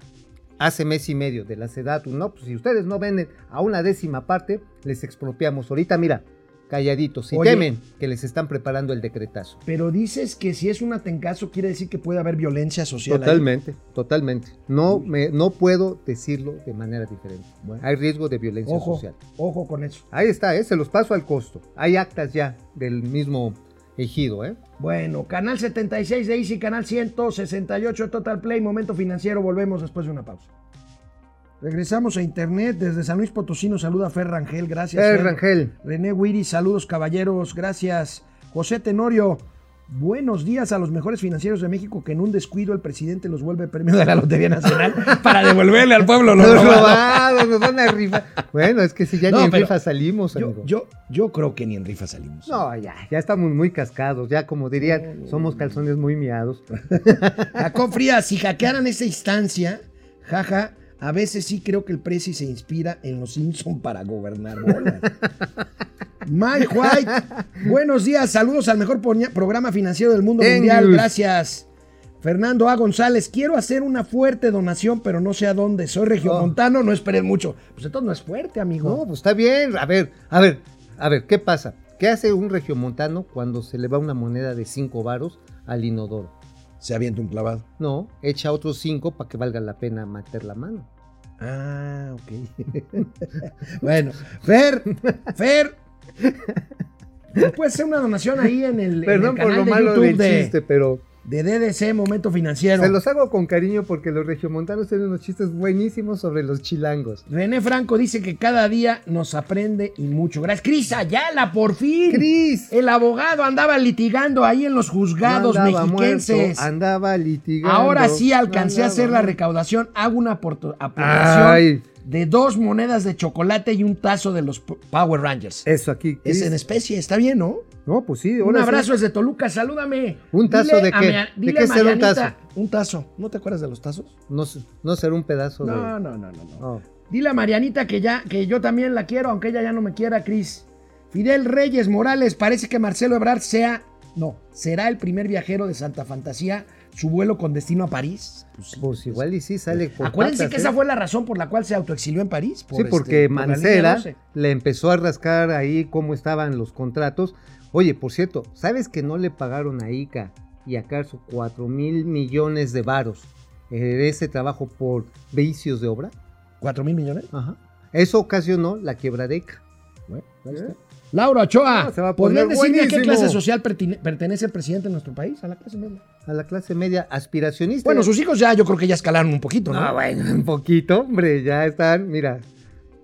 hace mes y medio de la SEDATU, no, pues si ustedes no venden a una décima parte, les expropiamos. Ahorita, mira, calladitos, si Oye. temen que les están preparando el decretazo. Pero dices que si es un atencazo quiere decir que puede haber violencia social. ahí. Totalmente, totalmente. No, me, no puedo decirlo de manera diferente. Hay riesgo de violencia Ojo, social. ojo con eso. Ahí está, ¿eh? se los paso al costo. Hay actas ya del mismo ejido. ¿eh? Bueno, canal 76 de Easy, canal 168 de Total Play, momento financiero. Volvemos después de una pausa. Regresamos a internet. Desde San Luis Potosí nos saluda Fer Rangel. Gracias. Fer. Rangel, René Wiri, saludos caballeros. Gracias. José Tenorio. Buenos días a los mejores financieros de México que en un descuido el presidente los vuelve premio de la Lotería Nacional para devolverle al pueblo lo los robado. robados, nos van a rifar. Bueno, es que si ya No, ni en rifa salimos, Yo, amigo. yo, yo creo que ni en rifa salimos. No, ya, ya estamos muy cascados. Ya, como dirían, somos calzones muy miados. Jacob Frías, si hackearan esa instancia, jaja, a veces sí creo que el Prezi se inspira en los Simpson para gobernar. Mike White, buenos días, saludos al mejor programa financiero del mundo mundial, gracias. Fernando A. González, quiero hacer una fuerte donación, pero no sé a dónde. Soy regiomontano, no esperen mucho. Pues entonces no es fuerte, amigo. No, pues está bien. A ver, a ver, a ver, ¿qué pasa? ¿Qué hace un regiomontano cuando se le va una moneda de 5 varos al inodoro? Se avienta un clavado. No, echa otros 5 para que valga la pena meter la mano. Ah, ok. bueno, Fer, Fer. Puedes hacer una donación ahí en el, en Perdón el por canal lo de malo YouTube del de, chiste, pero de DDC Momento Financiero. se los hago con cariño porque los regiomontanos tienen unos chistes buenísimos sobre los chilangos. René Franco dice que cada día nos aprende y mucho. Gracias. Cris Ayala, por fin. Cris. El abogado andaba litigando ahí en los juzgados No andaba mexiquenses. muerto, andaba litigando. Ahora sí alcancé No a hacer la recaudación. Hago una aportación. De dos monedas de chocolate y un tazo de los Power Rangers. Eso aquí. Es en especie, está bien, ¿no? No, pues sí. Un ahora sí. abrazo desde Toluca, salúdame. ¿Un tazo Dile de qué? ¿De qué será un tazo? Un tazo. ¿No te acuerdas de los tazos? No, no será un pedazo de. No, no, no, no. No. Dile a Marianita que ya, que yo también la quiero, aunque ella ya no me quiera, Cris. Fidel Reyes Morales, parece que Marcelo Ebrard sea, no, será el primer viajero de Santa Fantasía, su vuelo con destino a París. Pues, sí. Pues igual y sí sale por Acuérdense patas, que esa ¿eh? fue la razón por la cual se autoexilió en París. por Sí, este- porque por Mancera 12. le empezó a rascar ahí cómo estaban los contratos. Oye, por cierto, ¿sabes que no le pagaron a ICA y a Carso 4 mil millones de varos en ese trabajo por vicios de obra? ¿Cuatro mil millones? Ajá. Eso ocasionó la quiebra de ICA. Bueno, ahí está. Laura Ochoa, No, ¿podrían decirme a qué clase social pertenece el presidente de nuestro país? A la clase media. A la clase media aspiracionista. Bueno, sus hijos ya yo creo que ya escalaron un poquito, ¿no? Ah, bueno, un poquito, hombre, ya están, mira,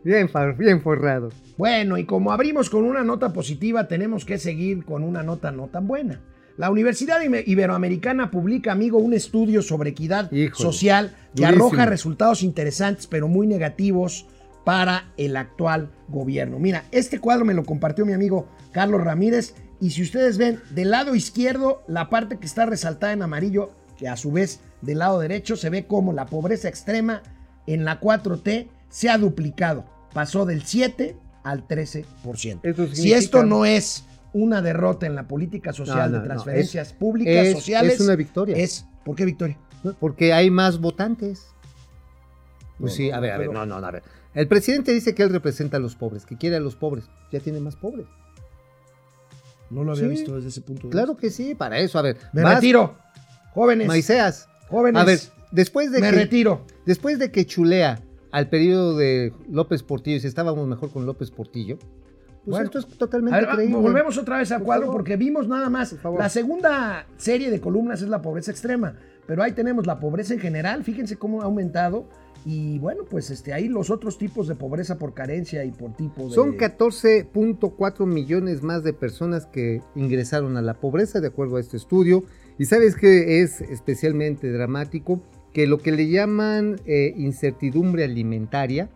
bien, bien forrados. Bueno, y como abrimos con una nota positiva, tenemos que seguir con una nota no tan buena. La Universidad Ibe- Iberoamericana publica, amigo, un estudio sobre equidad Híjole, social que durísimo. arroja resultados interesantes, pero muy negativos para el actual gobierno. Mira, este cuadro me lo compartió mi amigo Carlos Ramírez, y si ustedes ven del lado izquierdo, la parte que está resaltada en amarillo, que a su vez del lado derecho se ve como la pobreza extrema en la 4T se ha duplicado. Pasó del 7 al 13%. Eso Si esto no es una derrota en la política social No, no, de no, transferencias es- públicas, es- sociales, es una victoria. Es, ¿Por qué victoria? Porque hay más votantes. Pues sí, a ver, a ver, no, no, a ver. El presidente dice que él representa a los pobres, que quiere a los pobres. Ya tiene más pobres. No lo había Sí. visto desde ese punto de Claro vista. que sí, para eso, a ver. Me vas, retiro. Jóvenes. Maiseas. Jóvenes. A ver, después de me que retiro. después de que chulea al periodo de López Portillo, si estábamos mejor con López Portillo, pues Bueno. esto es totalmente ver, creíble. volvemos otra vez al Por cuadro favor. porque vimos nada más. Por favor. La segunda serie de columnas es la pobreza extrema, pero ahí tenemos la pobreza en general. Fíjense cómo ha aumentado. Y bueno, pues este, ahí los otros tipos de pobreza por carencia y por tipo de. Son 14.4 millones más de personas que ingresaron a la pobreza, de acuerdo a este estudio. Y sabes que es especialmente dramático que lo que le llaman eh, incertidumbre alimentaria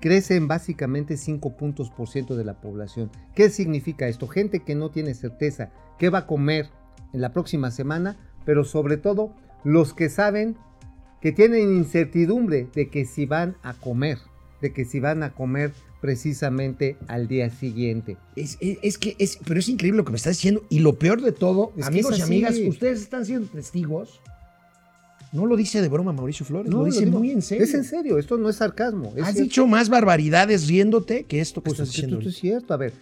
crece en básicamente 5 puntos por ciento de la población. ¿Qué significa esto? Gente que no tiene certeza qué va a comer en la próxima semana, pero sobre todo los que saben que tienen incertidumbre de que si van a comer, de que si van a comer precisamente al día siguiente. Es, es- es que es, pero es increíble lo que me estás diciendo. Y lo peor de todo, Es amigos y amigas, ustedes están siendo testigos. No lo dice de broma Mauricio Flores, lo dice digo, muy en serio. Es en serio, esto no es sarcasmo. es Has cierto. dicho más barbaridades riéndote que esto que Pues estás diciendo. esto es cierto. A ver,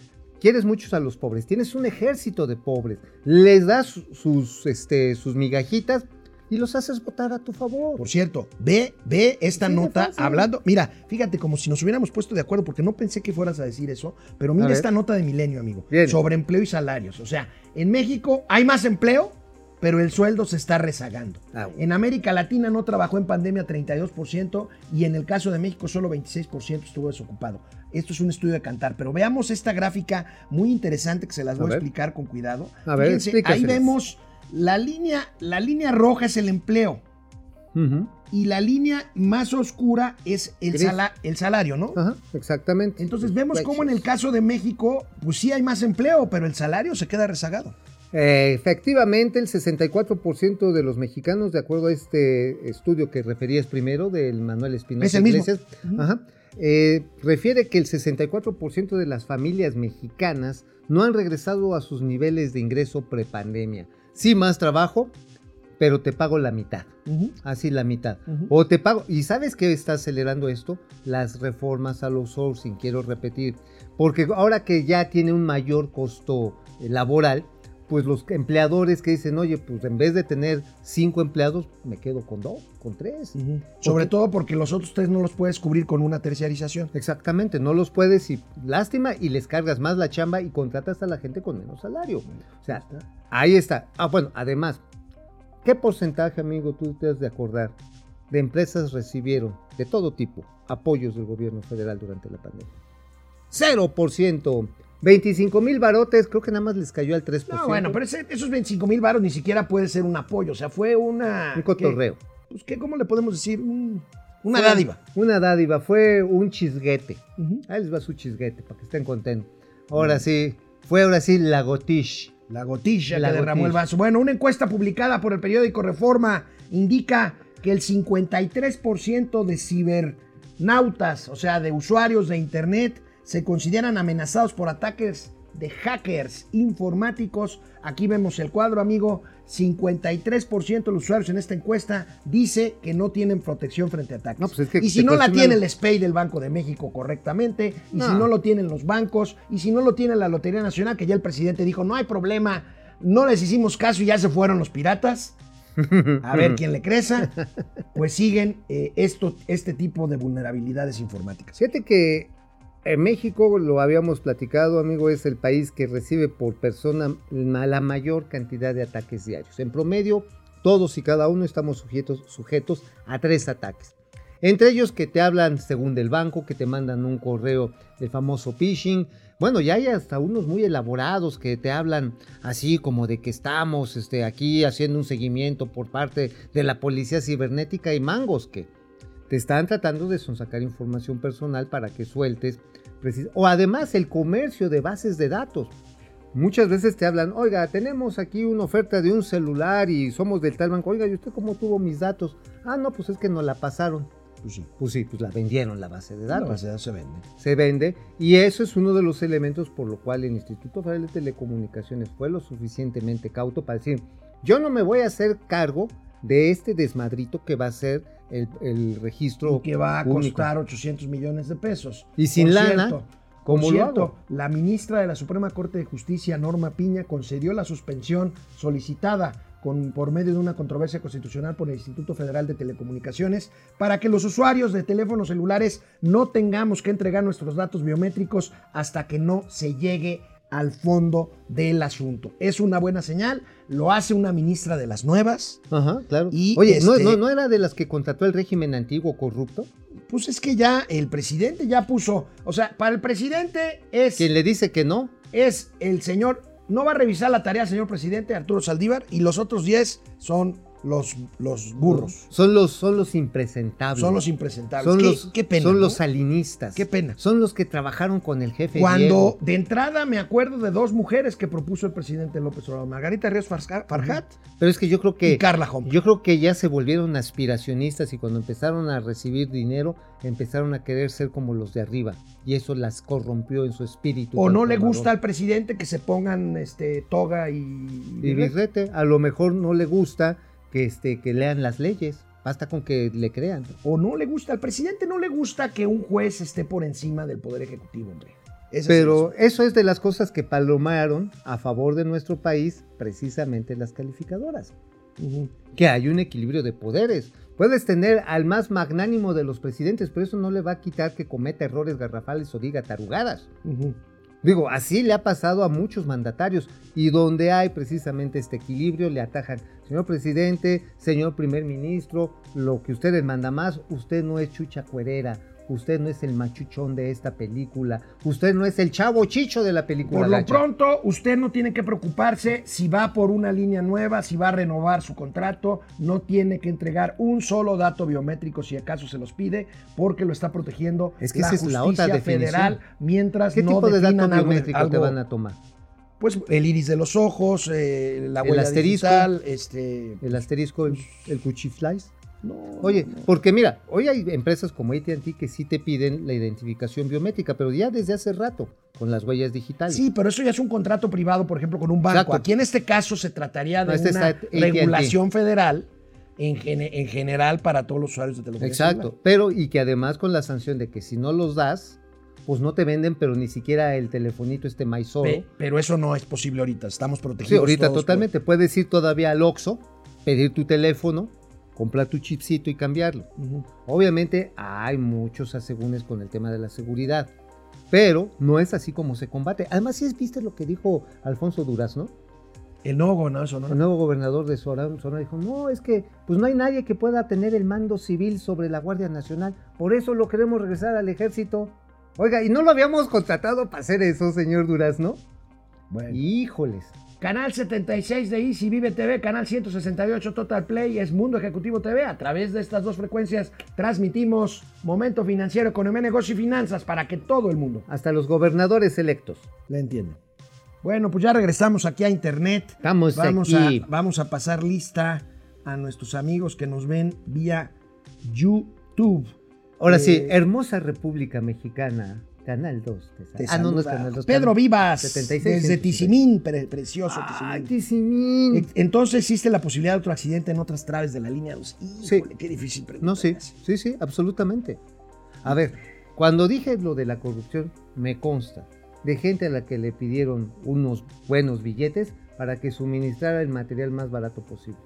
quieres muchos a los pobres, tienes un ejército de pobres, les das su- sus, este, sus migajitas y los haces votar a tu favor. Por cierto, ve, ve esta Sí, nota hablando. Mira, fíjate, como si nos hubiéramos puesto de acuerdo, porque no pensé que fueras a decir eso, pero mira esta nota de Milenio, amigo, Bien. sobre empleo y salarios. O sea, en México hay más empleo, pero el sueldo se está rezagando. Ah, bueno. En América Latina no trabajó en pandemia 32% y en el caso de México solo 26% estuvo desocupado. Esto es un estudio de cantar, pero veamos esta gráfica muy interesante que se las A voy a, explicar con cuidado. A ver, ahí vemos la línea, la línea roja es el empleo y la línea más oscura es el, sala- el salario, ¿no? Ajá, exactamente. Entonces vemos Precios. cómo en el caso de México, pues sí hay más empleo, pero el salario se queda rezagado. Eh, efectivamente, el 64% de los mexicanos, de acuerdo a este estudio que referías primero del Manuel Espinosa Es el mismo. Iglesias, Ujú. ajá, eh, refiere que el 64% de las familias mexicanas no han regresado a sus niveles de ingreso prepandemia. Sí, más trabajo, pero te pago la mitad. Así la mitad. O te pago. ¿Y sabes qué está acelerando esto? Las reformas al outsourcing, quiero repetir. Porque ahora que ya tiene un mayor costo eh, laboral, pues los empleadores que dicen, oye, pues en vez de tener cinco empleados, me quedo con dos, con tres. Sobre todo porque los otros tres no los puedes cubrir con una terciarización. Exactamente, no los puedes y lástima y les cargas más la chamba y contratas a la gente con menos salario. O sea, ahí está. Ah, bueno, además, ¿qué porcentaje, amigo, tú te has de acordar de empresas recibieron de todo tipo apoyos del gobierno federal durante la pandemia? 0%. 25 mil barotes, creo que nada más les cayó al 3%. No, bueno, pero ese- esos 25 mil varos ni siquiera puede ser un apoyo. O sea, fue una. Un cotorreo. ¿qué? Pues, ¿qué, ¿Cómo le podemos decir? Un- una Fue dádiva. Una dádiva, fue un chisguete. Ahí les va su chisguete para que estén contentos. Ahora sí, fue ahora sí la gotish. La gotilla La que derramó gotilla. el vaso. Bueno, una encuesta publicada por el periódico Reforma indica que el 53% de cibernautas, o sea, de usuarios de Internet, se consideran amenazados por ataques de hackers informáticos. Aquí vemos el cuadro, amigo. 53% de los usuarios en esta encuesta dice que no tienen protección frente a ataques. No, pues es que y si no la tiene el SPEI del Banco de México correctamente, y si No. no lo tienen los bancos, y si no lo tiene la Lotería Nacional, que ya el presidente dijo, no hay problema, no les hicimos caso y ya se fueron los piratas. A ver quién le creza. Pues siguen eh, esto, este tipo de vulnerabilidades informáticas. Fíjate que en México, lo habíamos platicado, amigo, es el país que recibe por persona la mayor cantidad de ataques diarios. En promedio, todos y cada uno estamos sujetos, sujetos a tres ataques. Entre ellos que te hablan según del banco, que te mandan un correo, el famoso phishing. Bueno, ya hay hasta unos muy elaborados que te hablan así como de que estamos este, aquí haciendo un seguimiento por parte de la policía cibernética y mangos que te están tratando de sacar información personal para que sueltes. O además el comercio de bases de datos. Muchas veces te hablan, oiga, tenemos aquí una oferta de un celular y somos del tal banco. Oiga, ¿y usted cómo tuvo mis datos? Ah, no, pues es que nos la pasaron. Pues sí. Pues sí, pues la vendieron la base de La datos. base de datos se vende. Se vende y eso es uno de los elementos por lo cual el Instituto Federal de Telecomunicaciones fue lo suficientemente cauto para decir, yo no me voy a hacer cargo de este desmadrito que va a ser el, el registro Y que va a único". costar 800 millones de pesos. Y sin Por lana, cierto, ¿cómo por lo cierto? La ministra de la Suprema Corte de Justicia, Norma Piña, concedió la suspensión solicitada con, por medio de una controversia constitucional por el Instituto Federal de Telecomunicaciones para que los usuarios de teléfonos celulares no tengamos que entregar nuestros datos biométricos hasta que no se llegue al fondo del asunto. Es una buena señal, lo hace una ministra de las nuevas. Ajá, claro. Y, Oye, ¿no, este- no, no era de las que contrató el régimen antiguo corrupto? Pues es que ya el presidente ya puso, o sea, para el presidente es... Quien le dice que no. es el señor, no va a revisar la tarea señor presidente Arturo Saldívar y los otros 10 son los, los burros, Son los, son los impresentables. son los impresentables. Son qué, los, qué pena. son ¿no? los salinistas. Qué pena. Son los que trabajaron con el jefe Cuando Diego. de entrada me acuerdo de dos mujeres que propuso el presidente López Obrador, Margarita Ríos Farja- Farjat Pero es que yo creo que y Carla Humphrey. yo creo que ya se volvieron aspiracionistas y cuando empezaron a recibir dinero empezaron a querer ser como los de arriba y eso las corrompió en su espíritu. O no le gusta al presidente que se pongan este toga y, y birrete, a lo mejor no le gusta que este que lean las leyes, basta con que le crean. o no le gusta al presidente no le gusta que un juez esté por encima del poder ejecutivo, hombre. Es Pero eso. eso es de las cosas que palomaron a favor de nuestro país precisamente las calificadoras. Que hay un equilibrio de poderes. Puedes tener al más magnánimo de los presidentes, pero eso no le va a quitar que cometa errores garrafales o diga tarugadas. Digo, así le ha pasado a muchos mandatarios y donde hay precisamente este equilibrio le atajan, señor presidente, señor primer ministro, lo que usted les manda más, usted no es chucha cuerera, usted no es el machuchón de esta película, usted no es el chavo chicho de la película. Por lo gacha". pronto, usted no tiene que preocuparse si va por una línea nueva, si va a renovar su contrato, no tiene que entregar un solo dato biométrico si acaso se los pide, porque lo está protegiendo Es que la esa es justicia la otra federal mientras ¿Qué no tipo de dato algo biométrico te van a tomar? Pues el iris de los ojos, eh, la El huella asterisco. digital, este... El asterisco, el, el cuchiflies. No, Oye, no, no. porque mira, hoy hay empresas como AT&T que sí te piden la identificación biométrica, pero ya desde hace rato, con las huellas digitales. Sí, pero eso ya es un contrato privado, por ejemplo, con un banco. Exacto. Aquí en este caso se trataría de No, este una regulación federal en, gene- en general para todos los usuarios de telefonía Exacto, pero y que además con la sanción de que si no los das, pues no te venden, pero ni siquiera el telefonito este maizoro. Pe- pero eso no es posible ahorita. Estamos protegidos. Sí, ahorita todos por- totalmente. Puedes ir todavía al Oxxo, pedir tu teléfono, comprar tu chipcito y cambiarlo. Obviamente hay muchos asegúnes con el tema de la seguridad, pero no es así como se combate. Además, si viste lo que dijo Alfonso Durazno, El nuevo gobernador de el Sonora. nuevo gobernador de Sonora, Sonora dijo, no, es que pues no hay nadie que pueda tener el mando civil sobre la Guardia Nacional, por eso lo queremos regresar al ejército. Oiga, ¿y no lo habíamos contratado para hacer eso, señor Durazno? Bueno. Híjoles. Canal 76 de Easy Vive TV, canal 168 Total Play, es Mundo Ejecutivo TV. A través de estas dos frecuencias transmitimos Momento Financiero, Economía, Negocio y Finanzas para que todo el mundo Hasta los gobernadores electos. le entienda. Bueno, pues ya regresamos aquí a Internet. Estamos vamos aquí. A, vamos a pasar lista a nuestros amigos que nos ven vía YouTube. Ahora Eh, sí, hermosa República Mexicana, Canal 2. te sal- Te ah, no, no es Canal 2. Pedro Canal Vivas, 76, desde 160. Tizimín, pre- precioso Ay, Tizimín. Tizimín. Entonces existe la posibilidad de otro accidente en otras traves de la línea 2. Sí. Híjole, qué difícil pregunta. No, sí, sí, sí, absolutamente. A ver, cuando dije lo de la corrupción, me consta de gente a la que le pidieron unos buenos billetes para que suministrara el material más barato posible.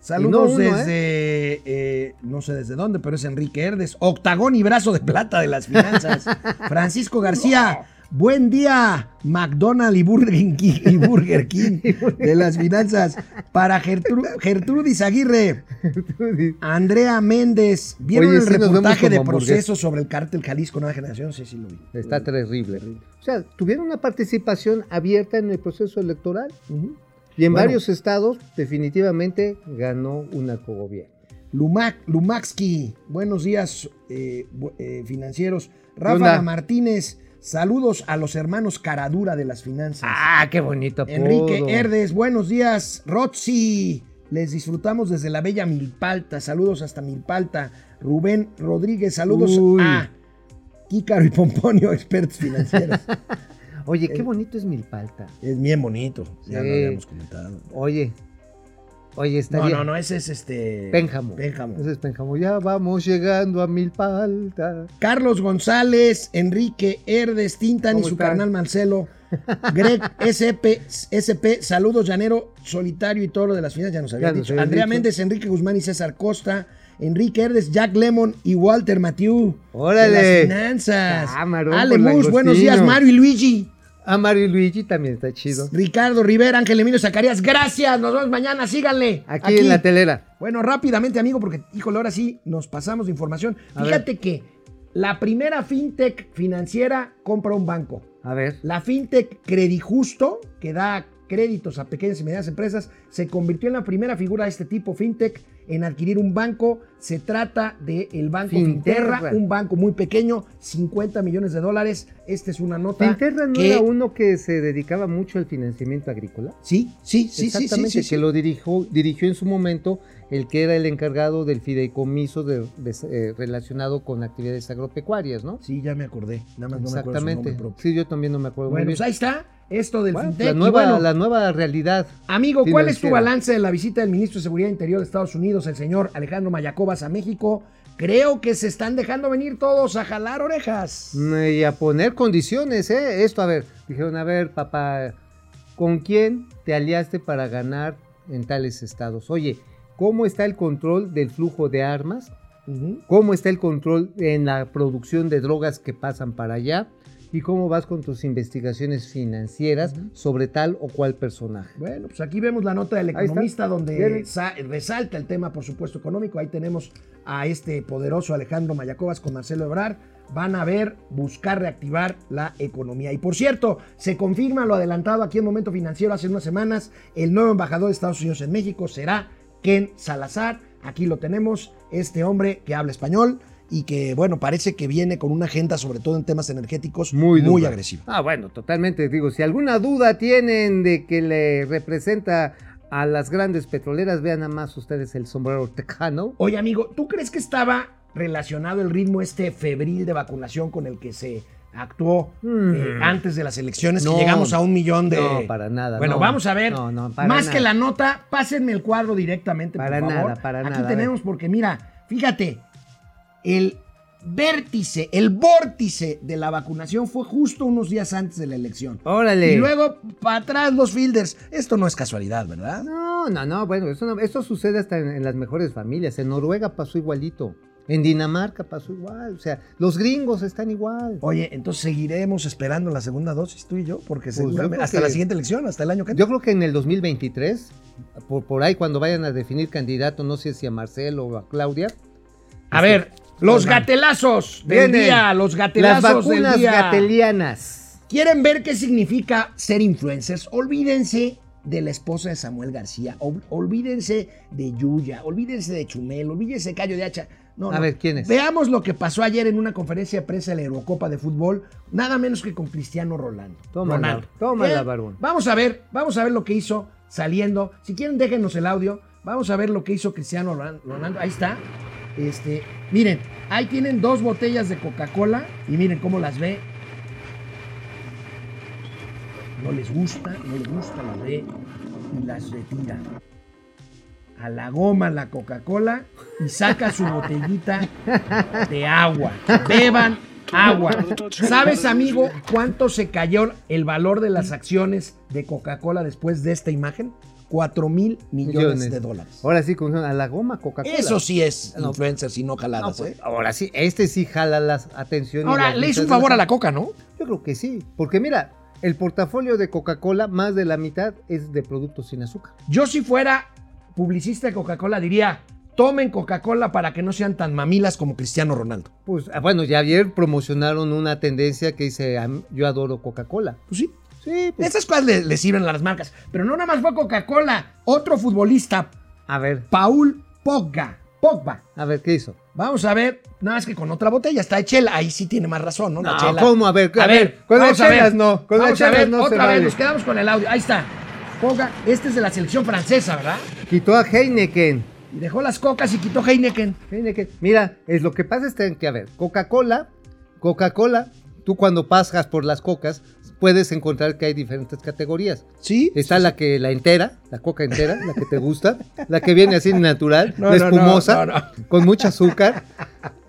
Saludos no uno, desde, eh, no sé desde dónde, pero es Enrique Herdes, octagón y brazo de plata de las finanzas. Francisco García, buen día, McDonald's y Burger King, y Burger King de las finanzas. Para Gertru- Gertrudis Aguirre, Andrea Méndez, ¿vieron Oye, el sí reportaje de proceso sobre el cártel Jalisco Nueva Generación? Sí, sí lo vi. Está terrible. O sea, tuvieron una participación abierta en el proceso electoral. Y en Bueno. varios estados definitivamente ganó un narcogobierno. Lumac, Lumaxki, buenos días eh, eh, financieros. Rafa? Martínez, saludos a los hermanos Caradura de las finanzas. Ah, qué bonito. apodo. Enrique Herdes, buenos días. Rotzi, les disfrutamos desde la bella Milpalta. Saludos hasta Milpalta. Rubén Rodríguez, saludos Uy. a Kícaro y Pomponio, expertos financieros. Oye, qué bonito es Milpalta. es bien bonito, ya Sí. lo habíamos comentado. Oye, oye, está No, bien. no, no, ese es este. Pénjamo. Pénjamo. Ese es Pénjamo. Ya vamos llegando a Milpalta. Carlos González, Enrique Herdes, Tintan y ¿Cómo su están? carnal Marcelo. Greg SP, SP, saludos, Llanero, Solitario y Toro de las Finanzas, ya nos había Ya nos dicho. Andrea dicho. Méndez, Enrique Guzmán y César Costa. Enrique Herdes, Jack Lemon y Walter Mathieu. Órale. De las finanzas. Camarón Ale con Mus, buenos días, Mario y Luigi. A Mario y Luigi también está chido. Ricardo Rivera, Ángel Emilio Zacarías, gracias. Nos vemos mañana, síganle. Aquí, en la telera. Bueno, rápidamente, amigo, porque, híjole, ahora sí nos pasamos de información. A Fíjate que la primera fintech financiera compra un banco. A ver. La fintech Credijusto, que da créditos a pequeñas y medianas empresas, se convirtió en la primera figura de este tipo fintech en adquirir un banco. Se trata del banco Finterra. Finterra, un banco muy pequeño, 50 millones de dólares. Esta es una nota. ¿Finterra no que- era uno que se dedicaba mucho al financiamiento agrícola? Sí, sí, sí, sí, sí, Exactamente, sí, sí. que lo dirigió, dirigió en su momento el que era el encargado del fideicomiso de- de- eh, relacionado con actividades agropecuarias, ¿no? Sí, ya me acordé. Nada más no me acuerdo su Exactamente. nombre propio. Sí, yo también no me acuerdo Bueno, muy pues ahí está. Esto del Bueno, fintech. la, nueva, bueno, la nueva realidad. Amigo, ¿cuál es tu balance de la visita del ministro de Seguridad Interior de Estados Unidos, el señor Alejandro Mayacobas, a México? Creo que se están dejando venir todos a jalar orejas. Mm, Y a poner condiciones, ¿eh? Esto, a ver, dijeron, a ver, papá, ¿con quién te aliaste para ganar en tales estados? Oye, ¿cómo está el control del flujo de armas? ¿Cómo está el control en la producción de drogas que pasan para allá? ¿Y cómo vas con tus investigaciones financieras sobre tal o cual personaje? Bueno, pues aquí vemos la nota del economista donde resalta el tema, por supuesto, económico. Ahí tenemos a este poderoso Alejandro Mayacobas con Marcelo Ebrard. Van a ver, buscar reactivar la economía. Y por cierto, se confirma lo adelantado aquí en Momento Financiero hace unas semanas. El nuevo embajador de Estados Unidos en México será Ken Salazar. Aquí lo tenemos, este hombre que habla español y que, bueno, parece que viene con una agenda, sobre todo en temas energéticos, muy, dura. agresiva. Ah, bueno, totalmente. Digo, si alguna duda tienen de que le representa a las grandes petroleras, vean nada más ustedes el sombrero tejano. Oye, amigo, ¿tú crees que estaba relacionado el ritmo este febril de vacunación con el que se actuó Mm. eh, antes de las elecciones? No, que llegamos a un millón de. no, para nada, Bueno, no. vamos a ver. No, no, para Más nada. que la nota, pásenme el cuadro directamente, Para por favor. nada, para Aquí nada, a tenemos, porque mira, fíjate, el vértice, el vórtice de la vacunación fue justo unos días antes de la elección. Órale. Y luego, para atrás, los fielders. Esto no es casualidad, ¿verdad? No, no, no, bueno, eso, no- sucede hasta en, en las mejores familias. En Noruega pasó igualito. En Dinamarca pasó igual. O sea, los gringos están igual. Oye, entonces seguiremos esperando la segunda dosis tú y yo, porque Pues seguramente hasta que- la siguiente elección, hasta el año que Yo creo que en el 2023, por, por ahí cuando vayan a definir candidato, no sé si a Marcelo o a Claudia. A ver, los gatelazos del Vienen día, los Las gatelazos del vacunas día. gatelianas. ¿Quieren ver qué significa ser influencers? Olvídense de la esposa de Samuel García, ol- olvídense de Yuya, olvídense de Chumel, olvídense de Cayo de Hacha. No, A no. ver, ¿quién es? Veamos lo que pasó ayer en una conferencia de prensa de la Eurocopa de Fútbol, nada menos que con Cristiano Rolando. Tómala, Ronaldo. tómala, barbón. Vamos a ver, vamos a ver lo que hizo saliendo. Si quieren, déjenos el audio. Vamos a ver lo que hizo Cristiano Ron- Ronaldo. Ahí está. Este, miren, ahí tienen dos botellas de Coca-Cola y miren cómo las ve. No les gusta, no les gusta, las ve y las retira. A la goma la Coca-Cola y saca su botellita de agua. Beban agua. ¿Sabes, amigo, cuánto se cayó el valor de las acciones de Coca-Cola después de esta imagen? 4 mil millones, de dólares. Ahora sí, con a la goma Coca-Cola. Eso sí es No. influencers y no No, jaladas, pues, ¿eh? ahora sí, este sí jala la atención. y Ahora, las le hizo un favor a la Coca, ¿no? Yo creo que sí, porque mira, el portafolio de Coca-Cola, más de la mitad es de productos sin azúcar. Yo si fuera publicista de Coca-Cola diría, tomen Coca-Cola para que no sean tan mamilas como Cristiano Ronaldo. Pues ah, bueno, ya ayer promocionaron una tendencia que dice, "Am- yo adoro Coca-Cola. Pues sí. Sí, pues, Esas cosas le, le sirven a las marcas. Pero no nada más fue Coca-Cola. Otro futbolista, a ver, Paul Pogba. Pogba. a ver, ¿qué hizo? Vamos a ver, nada más que con otra botella, está de chela. Ahí sí tiene más razón, ¿no? La No, chela. ¿cómo? A ver, a ver, con las vamos a ver. chelas no, con las chelas no se otra vez, vale. nos quedamos con el audio. Ahí está. Pogba, este es de la selección francesa, ¿verdad? Quitó a Heineken. Y dejó las cocas y quitó Heineken. Heineken. Mira, es lo que pasa es que, a ver, Coca-Cola, Coca-Cola, tú cuando pasas por las cocas, puedes encontrar que hay diferentes categorías. ¿Sí? Está la que la entera, la coca entera, la que te gusta, la que viene así natural, No, la no, no, espumosa, no, no. con mucha azúcar.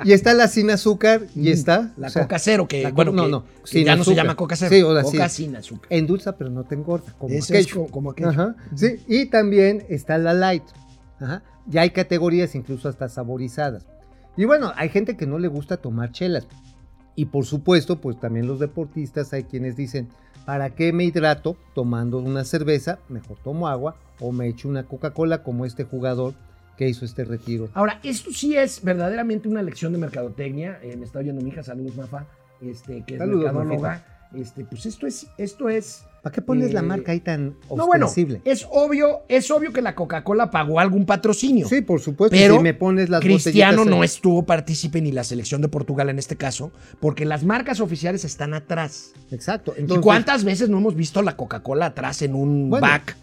Y está la sin azúcar y está Mm, La o sea, coca cero, que, co- bueno, no, que- no, que sin ya no se azúcar. llama coca cero. Sí, o sea, coca sí. sin azúcar. endulza pero no te engorda, como Eso es aquello. co- como aquello. Ajá, sí, y también está la light. Ajá. Ya hay categorías incluso hasta saborizadas. Y bueno, hay gente que no le gusta tomar chelas. Y por supuesto, pues también los deportistas hay quienes dicen, ¿para qué me hidrato tomando una cerveza? Mejor tomo agua o me echo una Coca-Cola como este jugador que hizo este retiro. Ahora, esto sí es verdaderamente una lección de mercadotecnia. Eh, me está oyendo mi hija, saludos, Mafa, este, que es Saludos, mercadóloga. Este, pues esto es, esto es. ¿Para qué pones la Eh, marca ahí tan No, bueno, es obvio, es obvio que la Coca-Cola pagó algún patrocinio. sí, por supuesto. pero si me pones las Cristiano no estuvo partícipe ni la selección de Portugal en este caso, porque las marcas oficiales están atrás. Exacto. ¿Y entonces- cuántas veces no hemos visto la Coca-Cola atrás en un Bueno, back?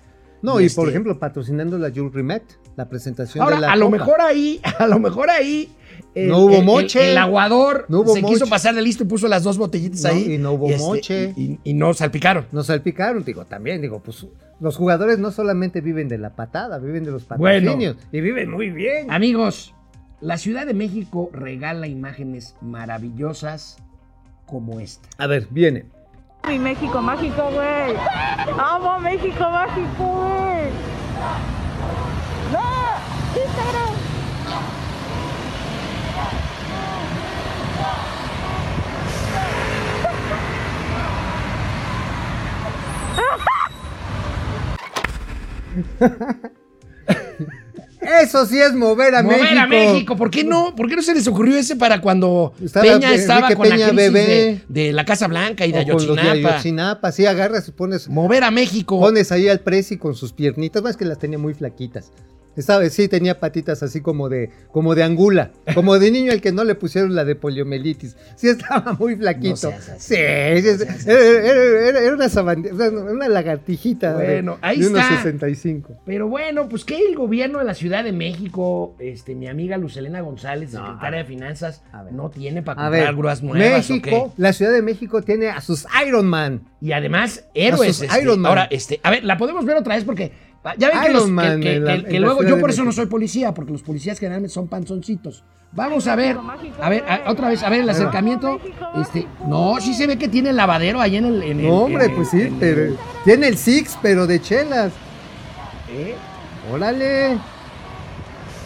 No, y Este, por ejemplo, patrocinando la Jules Rimet, la presentación Ahora, de la a lo mejor ahí, a lo mejor ahí. el- No hubo el- el- moche. El, aguador No hubo se quiso moche. pasar de listo y puso las dos botellitas No, ahí. y no hubo este, moche. Y, no salpicaron. Nos salpicaron, digo, también, digo, pues los jugadores no solamente viven de la patada, viven de los Bueno. patrocinios. y viven muy bien. Amigos, la Ciudad de México regala imágenes maravillosas como esta. A ver, viene. Mi México mágico, güey. Amo México mágico, güey. No, Instagram. Eso sí es mover a Mover México. a México. ¿Por qué no? ¿Por qué no se les ocurrió ese para cuando Estaba Peña Enrique estaba con Peña la crisis bebé. de, de la Casa Blanca y de Ayotzinapa? Ayotzinapa, sí, agarras y pones, Mover a México. pones ahí al Prezi con sus piernitas, más que las tenía muy flaquitas. Estaba, sí, tenía patitas así como de, como de angula, como de niño al que no le pusieron la de poliomielitis. Sí, estaba muy flaquito. No seas así. sí, sí, sí, era, era- era- era una, sabandija, una, una lagartijita de- Bueno, ahí de, unos está. 65. Pero bueno, pues que el gobierno de la Ciudad de México, este, mi amiga Lucelena González, No, secretaria de Finanzas, a ver. no tiene para A comprar ver, grúas nuevas México, ¿o qué? la Ciudad de México tiene a sus Iron Man. Y además, héroes. sus este, Iron Man. Ahora, este, a ver, la podemos ver otra vez porque ya ven que, los, Man que, la- que- luego, yo por eso no soy policía, porque los policías generalmente son panzoncitos. Vamos a ver, a ver, a- otra vez, a ver el acercamiento. Este, no, sí se ve que tiene el lavadero ahí en el. en el- No, hombre, en el- pues sí, el- pero tiene el Six, pero de chelas. ¿Eh? Órale.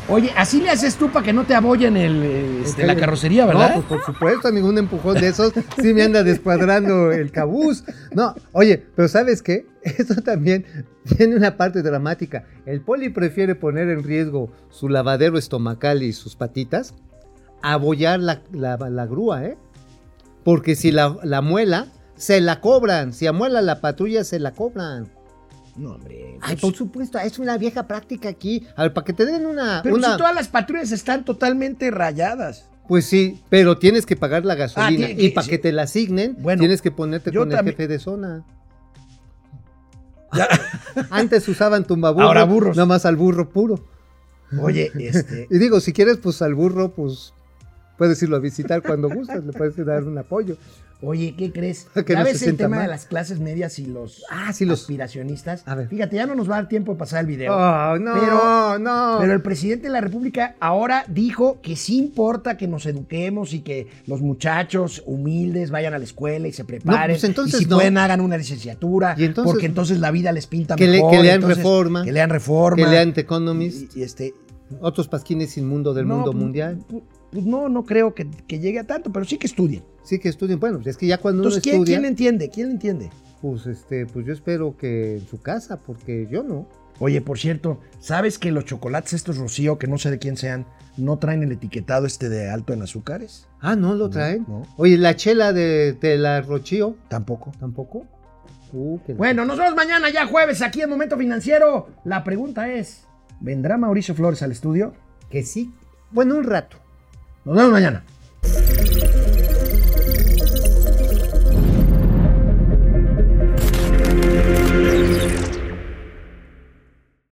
Oye, así le haces tú para que no te abollen el, este, la carrocería, ¿verdad? No, pues por supuesto, ningún empujón de esos sí me anda descuadrando el cabús. No, oye, pero ¿sabes qué? Esto también tiene una parte dramática. El poli prefiere poner en riesgo su lavadero estomacal y sus patitas a abollar la, la- la grúa, ¿eh? Porque si la, la muela, se la cobran. Si amuela la patrulla, se la cobran. No, hombre. Ay, pues- por supuesto, es una vieja práctica aquí. A ver, para que te den una... pero una- si todas las patrullas están totalmente rayadas. Pues sí, pero tienes que pagar la gasolina. Ah, y para sí. que te la asignen, Bueno, tienes que ponerte con el jefe de zona. Antes usaban tumbaburro. Ahora burros. Nada más al burro puro. Oye, este. Y digo, si quieres, pues al burro, pues. Puedes irlo a visitar cuando gustas, le puedes dar un apoyo. Oye, ¿qué crees? Que ¿Ya no se el tema mal. de las clases medias y los Ah, sí, los- aspiracionistas? A ver. Fíjate, ya no nos va a dar tiempo de pasar el video. Oh, no, Pero- no. Pero el presidente de la República ahora dijo que sí importa que nos eduquemos y que los muchachos humildes vayan a la escuela y se preparen. pues entonces y si no. pueden hagan una licenciatura. Y entonces- porque entonces la vida les pinta Que le- mejor. que lean entonces, Reforma. Que lean Reforma. que lean The Economist, Y, y este, otros pasquines sin mundo del no, mundo pues, mundial. Pues, no, no creo que, que llegue a tanto, pero sí que estudien. Sí que estudien. Bueno, pues es que ya cuando Entonces, uno ¿quién, estudia, quién entiende? ¿Quién le entiende? pues este, pues yo espero que en su casa, porque yo no. Oye, por cierto, ¿sabes que los chocolates estos Rocío, que no sé de quién sean, no traen el etiquetado este de alto en azúcares? Ah, no lo traen. no. Oye, la chela de, de la Rochío, Tampoco. tampoco. Uh, Bueno, nos vemos mañana ya jueves aquí en Momento Financiero. La pregunta es, ¿vendrá Mauricio Flores al estudio? que sí. Bueno, un rato. Nos vemos mañana.